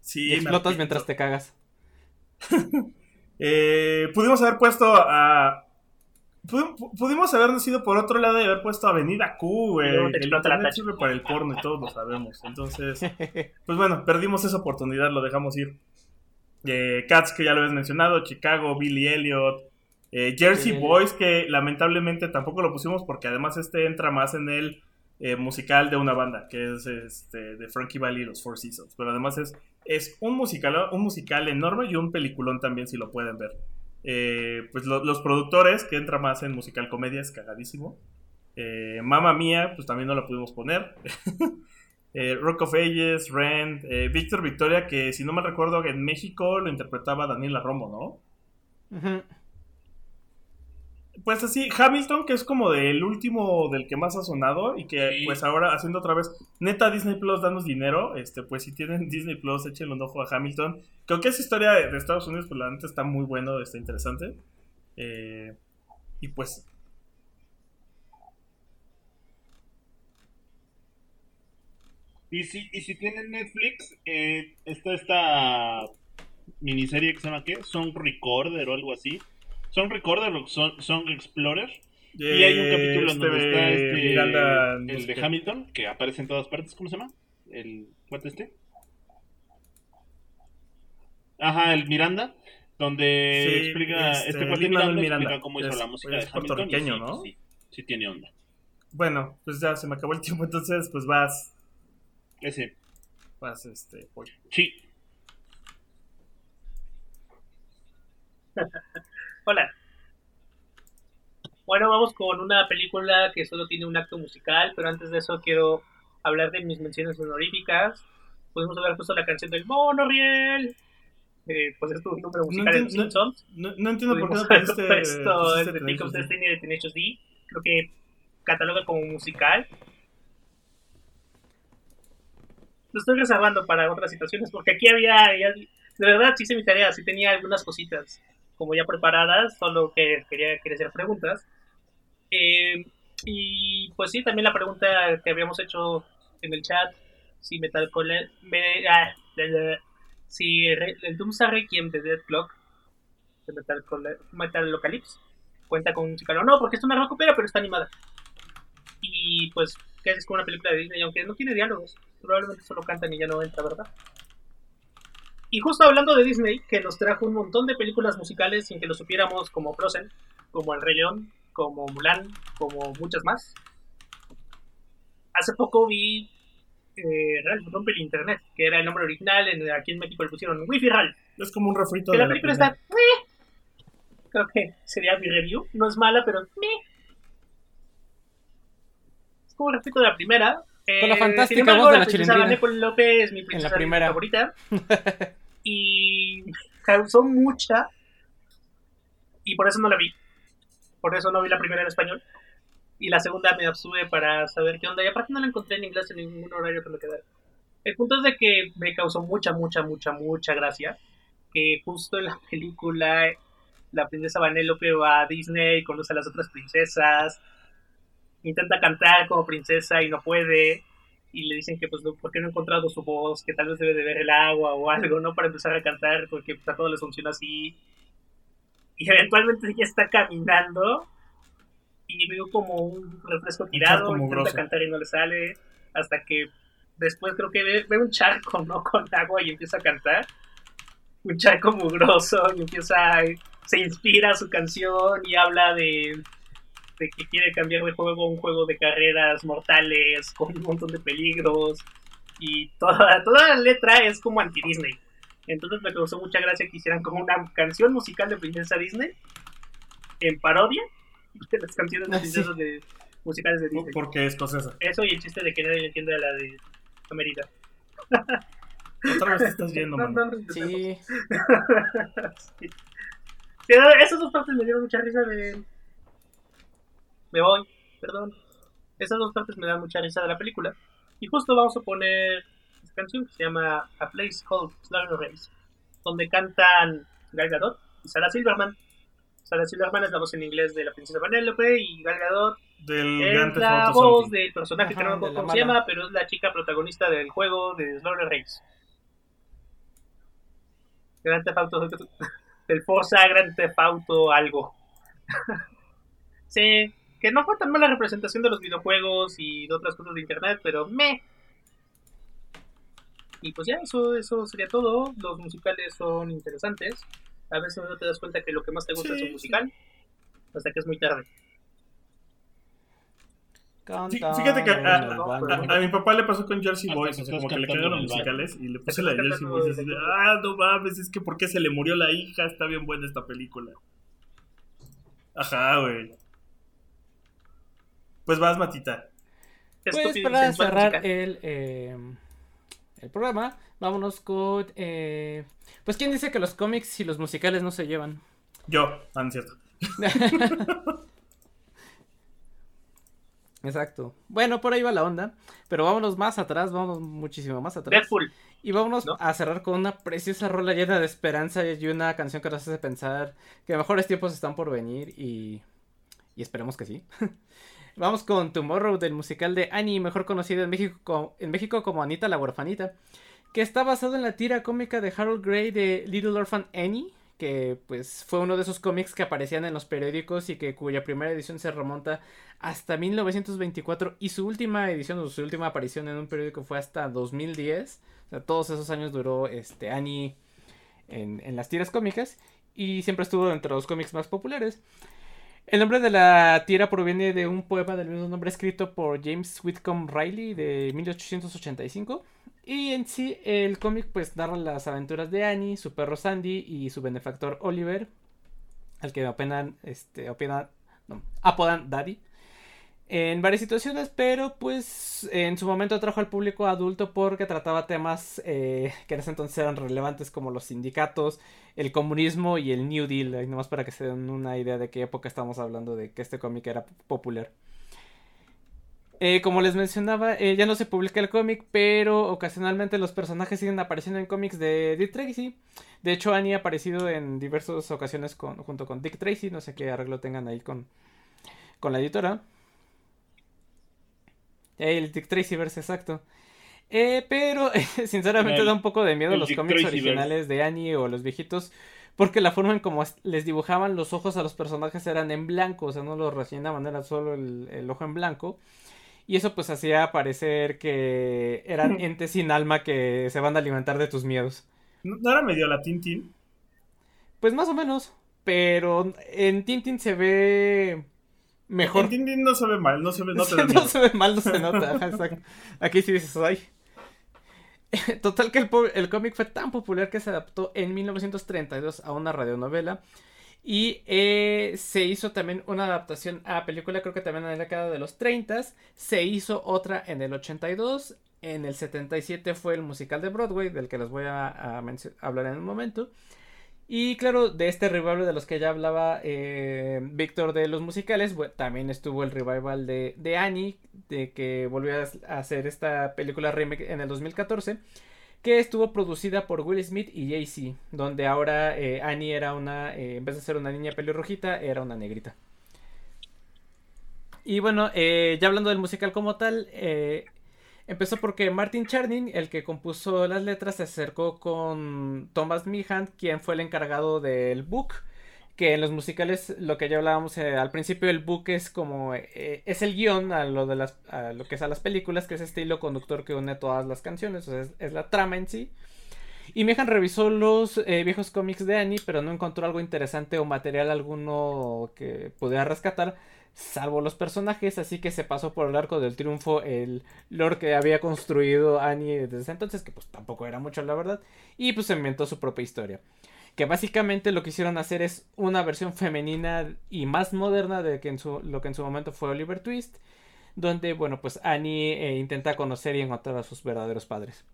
sí, Y explotas mientras te cagas. Eh, pudimos haber puesto a. pu- pu- Pudimos habernos ido por otro lado y haber puesto Avenida Q, güey. El internet sirve para el porno y todos lo sabemos. Entonces, pues bueno, perdimos esa oportunidad, lo dejamos ir. Eh, Cats, que ya lo habías mencionado, Chicago, Billy Elliot, eh, Jersey Boys, que lamentablemente tampoco lo pusimos porque además este entra más en el eh, musical de una banda, que es este, de Frankie Valli y los Four Seasons. Pero además es, es un, musical, un musical enorme y un peliculón también, si lo pueden ver. Eh, pues lo- los productores, que entra más en musical comedia, es cagadísimo. Eh, Mamma Mía, pues también no la pudimos poner. Eh, Rock of Ages, Rent, eh, Víctor Victoria, que si no mal recuerdo en México lo interpretaba Daniela Romo, ¿no? Pues así, Hamilton, que es como del último, del que más ha sonado y que Sí. pues ahora haciendo otra vez, neta Disney Plus, danos dinero, este pues si tienen Disney Plus, échenle un ojo a Hamilton, creo que esa historia de, de Estados Unidos, pues la neta está muy bueno, está interesante. Eh, y pues Y si, y si tienen Netflix, eh, está esta miniserie que se llama ¿qué? Song Recorder o algo así. Song Recorder o Song, Song Explorer. y hay un capítulo en este donde está este, Miranda, el de. Hamilton, que aparece en todas partes. ¿Cómo se llama? El ¿cuál este? Ajá, el Miranda, donde Sí, explica este, este, cuate Miranda, Miranda, explica cómo hizo es- la música es de Hamilton. puertorriqueño, sí, ¿no? Sí, sí tiene onda. Bueno, pues ya se me acabó el tiempo, entonces pues vas, Ese, vas este, pollo. sí. Hola. Bueno, vamos con una película que solo tiene un acto musical, pero antes de eso quiero hablar de mis menciones honoríficas. Podemos hablar justo de la canción del Monoriel. Eh, pues es tu número musical en los enti- no- Simpsons. No, no entiendo por qué no pusiste, pusiste el de Pick of. Destiny de Tenacious D. Creo que cataloga como musical. Lo estoy reservando para otras situaciones porque aquí había, de verdad, sí hice mi tarea, sí tenía algunas cositas como ya preparadas, solo que quería, quería hacer preguntas. Eh, y pues sí, también la pregunta que habíamos hecho en el chat, si Metal Cole- me, ah, si Re- el Doomsday Requiem de Dead Clock de Metal, Cole- cuenta con musical o no, porque es una rock opera, pero está animada. Y pues, ¿qué haces con una película de Disney? Aunque no tiene diálogos, probablemente solo cantan y ya no entra, ¿verdad? Y justo hablando de Disney, que nos trajo un montón de películas musicales sin que lo supiéramos, como Frozen, como El Rey León, como Mulan, como muchas más. Hace poco vi eh, Ralph Rompe el Internet, que era el nombre original, en, aquí en México le pusieron Wi-Fi Ralph. Es como un refrito Que de la la película primera. está. meh. Creo que sería mi review. No es mala, pero. meh. Es como el refrito de la primera. Con la Eh, fantástica embargo, voz de la. Vanellope López mi la primera. favorita. y causó mucha. Y por eso no la vi. Por eso no vi la primera en español. Y la segunda me abstuve para saber qué onda. Y aparte no la encontré en inglés en ningún horario que me. El punto es de que me causó mucha, mucha, mucha, mucha gracia. Que justo en la película la princesa Vanellope va a Disney, conoce a las otras princesas, intenta cantar como princesa y no puede. Y le dicen que pues no, porque no ha encontrado su voz, que tal vez debe de ver el agua o algo, ¿no? Para empezar a cantar, porque pues, a todos les funciona así. Y eventualmente ya está caminando y veo como un refresco tirado, intenta mugroso. cantar y no le sale, hasta que después creo que ve, ve un charco, ¿no? Con agua y empieza a cantar. Un charco mugroso y empieza a, se inspira su canción y habla de, de que quiere cambiar de juego a un juego de carreras mortales con un montón de peligros y toda, toda la letra es como anti-Disney. Entonces me causó mucha gracia que hicieran como una canción musical de Princesa Disney en parodia de las canciones de Ah, sí. princesas de, musicales de Disney. Porque es escocesa. Eso y el chiste de que nadie entiende a la de América. Otra vez estás yendo, No, no, no, Sí. Sí. Sí, esas dos partes me dieron mucha risa de... Me voy, perdón. Esas dos partes me dan mucha risa de la película. Y justo vamos a poner esta canción que se llama A Place Called Slaughter Race, donde cantan Gal Gadot y Sarah Silverman. Sarah Silverman es la voz en inglés de la princesa Vanellope y Gal Gadot Del es la voz del personaje que no me cómo se llama, pero es la chica protagonista del juego de Slaughter Race. Grand Theft Auto del Forza Grand Theft Auto algo. sí, que no fue tan mala representación de los videojuegos y de otras cosas de internet, pero me. Y pues ya, eso, eso sería todo. Los musicales son interesantes. A veces no te das cuenta que lo que más te gusta Sí, es un musical. Hasta que es muy tarde. Sí, fíjate que a, mi papá le pasó con Jersey Boys, o sea, como que le cagaron los musicales y le puse la Jersey Boys y de, ah, no mames, es que ¿por qué se le murió la hija? Está bien buena esta película. Ajá, güey. Pues vas, Matita. Pues para cerrar el, eh, el programa, vámonos con... eh, pues quién dice que los cómics y los musicales no se llevan. Yo, no es cierto. Exacto. Bueno, por ahí va la onda. Pero vámonos más atrás, vámonos muchísimo más atrás. Deadpool. Y vámonos ¿No? a cerrar con una preciosa rola llena de esperanza y una canción que nos hace pensar que mejores tiempos están por venir y, y esperemos que sí. Vamos con Tomorrow del musical de Annie, mejor conocido en México, como Anita la huerfanita, que está basado en la tira cómica de Harold Gray de Little Orphan Annie, que pues fue uno de esos cómics que aparecían en los periódicos y que cuya primera edición se remonta hasta 1924 y su última edición o su última aparición en un periódico fue hasta 2010. O sea, todos esos años duró este Annie en, en las tiras cómicas y siempre estuvo entre los cómics más populares. El nombre de la tira proviene de un poema del mismo nombre escrito por James Whitcomb Riley de 1885. Y en sí, el cómic pues narra las aventuras de Annie, su perro Sandy y su benefactor Oliver, al que apenan, este, apodan Daddy en varias situaciones, pero pues en su momento atrajo al público adulto porque trataba temas eh, que en ese entonces eran relevantes como los sindicatos, el comunismo y el New Deal, ahí nomás para que se den una idea de qué época estamos hablando de que este cómic era popular. Eh, como les mencionaba, eh, ya no se publica el cómic, pero ocasionalmente los personajes siguen apareciendo en cómics de Dick Tracy. De hecho, Annie ha aparecido en diversas ocasiones con- junto con Dick Tracy, no sé qué arreglo tengan ahí con, con la editora. El Dick Tracyverse, exacto. Eh, pero sinceramente El- da un poco de miedo los Dick cómics Tracyverse. originales de Annie o los viejitos. Porque la forma en como es- les dibujaban los ojos a los personajes eran en blanco, o sea, no los rellenaban, era solo el, el ojo en blanco. Y eso pues hacía parecer que eran entes sin alma que se van a alimentar de tus miedos. ¿No no era medio la Tintin? Pues más o menos. Pero en Tintin se ve mejor. En Tintin no se ve mal, no se ve, no te da no miedo. se ve mal, no se nota. ajá, exacto. Aquí sí dices, ay. Total que el, el cómic fue tan popular que se adaptó en 1932 a una radionovela. Y eh, se hizo también una adaptación a película, creo que también en la década de los 30. Se hizo otra en el 82. En el 77 fue el musical de Broadway, del que les voy a, hablar en un momento. Y claro, de este revival de los que ya hablaba eh, Víctor de los musicales, también estuvo el revival de, de Annie, de que volvió a hacer esta película remake en el 2014, que estuvo producida por Will Smith y Jay-Z, donde ahora eh, Annie era una, eh, en vez de ser una niña pelirrojita, era una negrita. Y bueno, ya hablando del musical como tal, Empezó porque Martin Chernin, el que compuso las letras, se acercó con Thomas Meehan, quien fue el encargado del book. Que en los musicales, lo que ya hablábamos eh, al principio, el book es como. eh, es el guion a lo, de las, a lo que es a las películas, que es este hilo conductor que une todas las canciones. Es la trama en sí. Y Meehan revisó los eh, viejos cómics de Annie, pero no encontró algo interesante o material alguno que pudiera rescatar salvo los personajes, así que se pasó por el arco del triunfo el lore que había construido Annie desde entonces, que pues tampoco era mucho la verdad, y pues se inventó su propia historia. Que básicamente lo que hicieron hacer es una versión femenina y más moderna de lo que en su momento fue Oliver Twist, donde, bueno, pues Annie eh, intenta conocer y encontrar a sus verdaderos padres.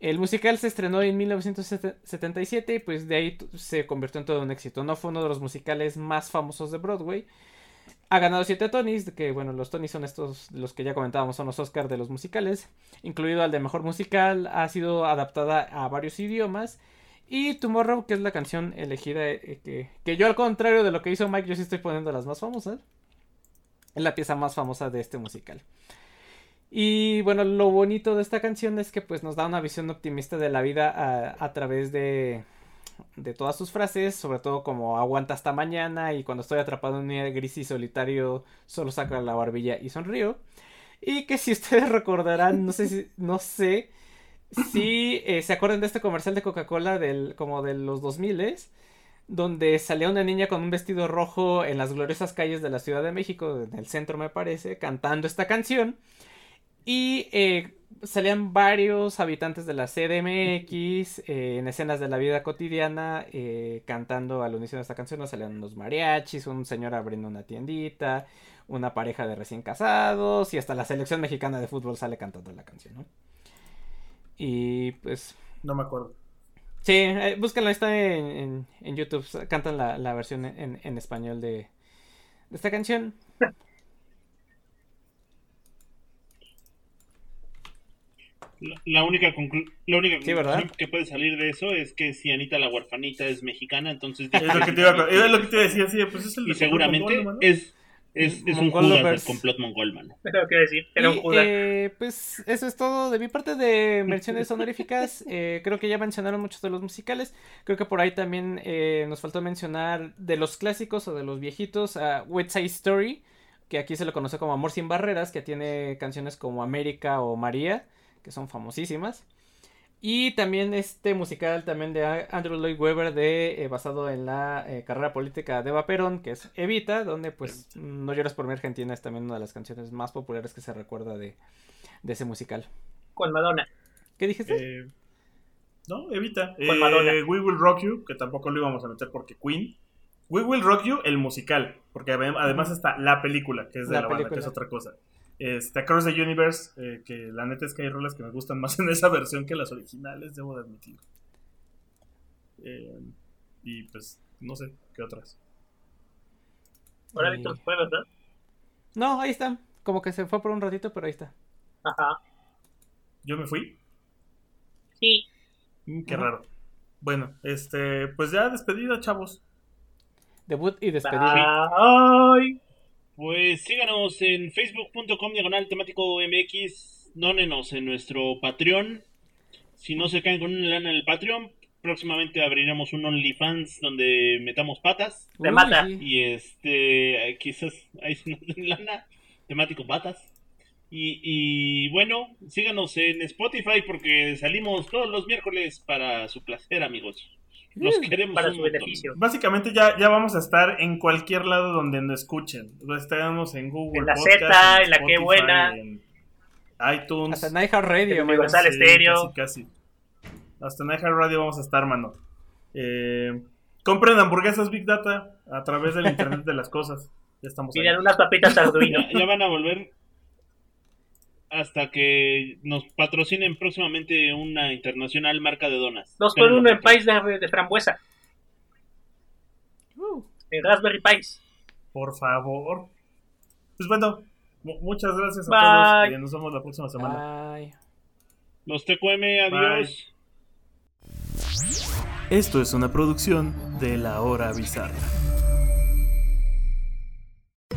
El musical se estrenó en 1977 y pues de ahí se convirtió en todo un éxito. No fue uno de los musicales más famosos de Broadway, ha ganado 7 Tonys, que bueno, los Tonys son estos, los que ya comentábamos, son los Oscars de los musicales, incluido al de Mejor Musical, ha sido adaptada a varios idiomas. Y Tomorrow, que es la canción elegida, eh, que, que yo al contrario de lo que hizo Mike, yo sí estoy poniendo las más famosas. Es la pieza más famosa de este musical. Y bueno, lo bonito de esta canción es que pues nos da una visión optimista de la vida a, a través de, de todas sus frases, sobre todo como aguanta hasta mañana y cuando estoy atrapado en un día gris y solitario solo saco la barbilla y sonrío. Y que si ustedes recordarán, no sé si, no sé si eh, se acuerdan de este comercial de Coca-Cola del como de los 2000 donde salía una niña con un vestido rojo en las gloriosas calles de la Ciudad de México, en el centro me parece, cantando esta canción. Y eh, salían varios habitantes de la CDMX eh, en escenas de la vida cotidiana eh, cantando al unísono de esta canción. Salían unos mariachis, un señor abriendo una tiendita, una pareja de recién casados y hasta la selección mexicana de fútbol sale cantando la canción, ¿no? Y pues No me acuerdo. Sí, eh, búsquenla, está en, en, en YouTube. Cantan la, la versión en, en español de, de esta canción. La, la única, conclu- la única conclusión que puede salir de eso es que si Anita la huerfanita es mexicana, entonces Es lo que te iba a, es lo que te iba a decir, sí, pues es el y seguramente Mongol, ¿no, mano? es, es, es un Judas del complot mongol, mano. Es lo que iba a decir. Era un Judas. eh, pues eso es todo de mi parte de menciones honoríficas. Eh, creo que ya mencionaron muchos de los musicales. Creo que por ahí también eh, nos faltó mencionar de los clásicos o de los viejitos a West Side Story, que aquí se lo conoce como Amor sin Barreras, que tiene canciones como América o María, que son famosísimas. Y también este musical también de Andrew Lloyd Webber de, eh, basado en la eh, carrera política de Eva Perón, que es Evita, donde pues No lloras por mi Argentina es también una de las canciones más populares que se recuerda de, de ese musical. Con Madonna. ¿Qué dijiste? Eh, no, evita. Con Eh, Madonna. We Will Rock You, que tampoco lo íbamos a meter porque Queen. We Will Rock You, el musical, porque adem- además está la película, que es de La la, banda, que es otra cosa. Este, Across the Universe, eh, que la neta es que hay rolas que me gustan más en esa versión que las originales, debo de admitir. Eh, y pues, no sé, ¿qué otras? Ahora Sí. Víctor fue, ¿verdad? No, ahí está. Como que se fue por un ratito, pero ahí está. Ajá. ¿Yo me fui? Sí. Mm, qué Ajá. raro. Bueno, este, pues ya despedida, chavos. Debut y despedida. Bye. Pues síganos en facebook.com diagonal temático MX, nónenos en nuestro Patreon. Si no se caen con una lana en el Patreon, próximamente abriremos un OnlyFans donde metamos patas. Te mata. Y este, quizás ahí se nos den lana, temático patas. Y, y bueno, síganos en Spotify porque salimos todos los miércoles para su placer, amigos. Los queremos Para su beneficio. Básicamente ya, ya vamos a estar en cualquier lado donde nos escuchen. Estaremos en Google En la Podcast, Z, en la Qué Buena. en iTunes. Hasta Night Radio, En. Universal Sí, Estéreo. Casi, casi. Hasta en Radio vamos a estar, mano. Eh, compren hamburguesas Big Data a través del Internet de las cosas. Ya estamos unas papitas Arduino. Ya, ya van a volver hasta que nos patrocinen próximamente una internacional marca de donas. Dos por Espérenlo, uno en país de, de frambuesa. Uh, En Raspberry Pis. Por favor. Pues bueno, mu- muchas gracias a Bye. todos. y nos vemos la próxima semana. ay. Los TQM, adiós. Esto es una producción de La Hora Bizarra.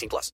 18 plus.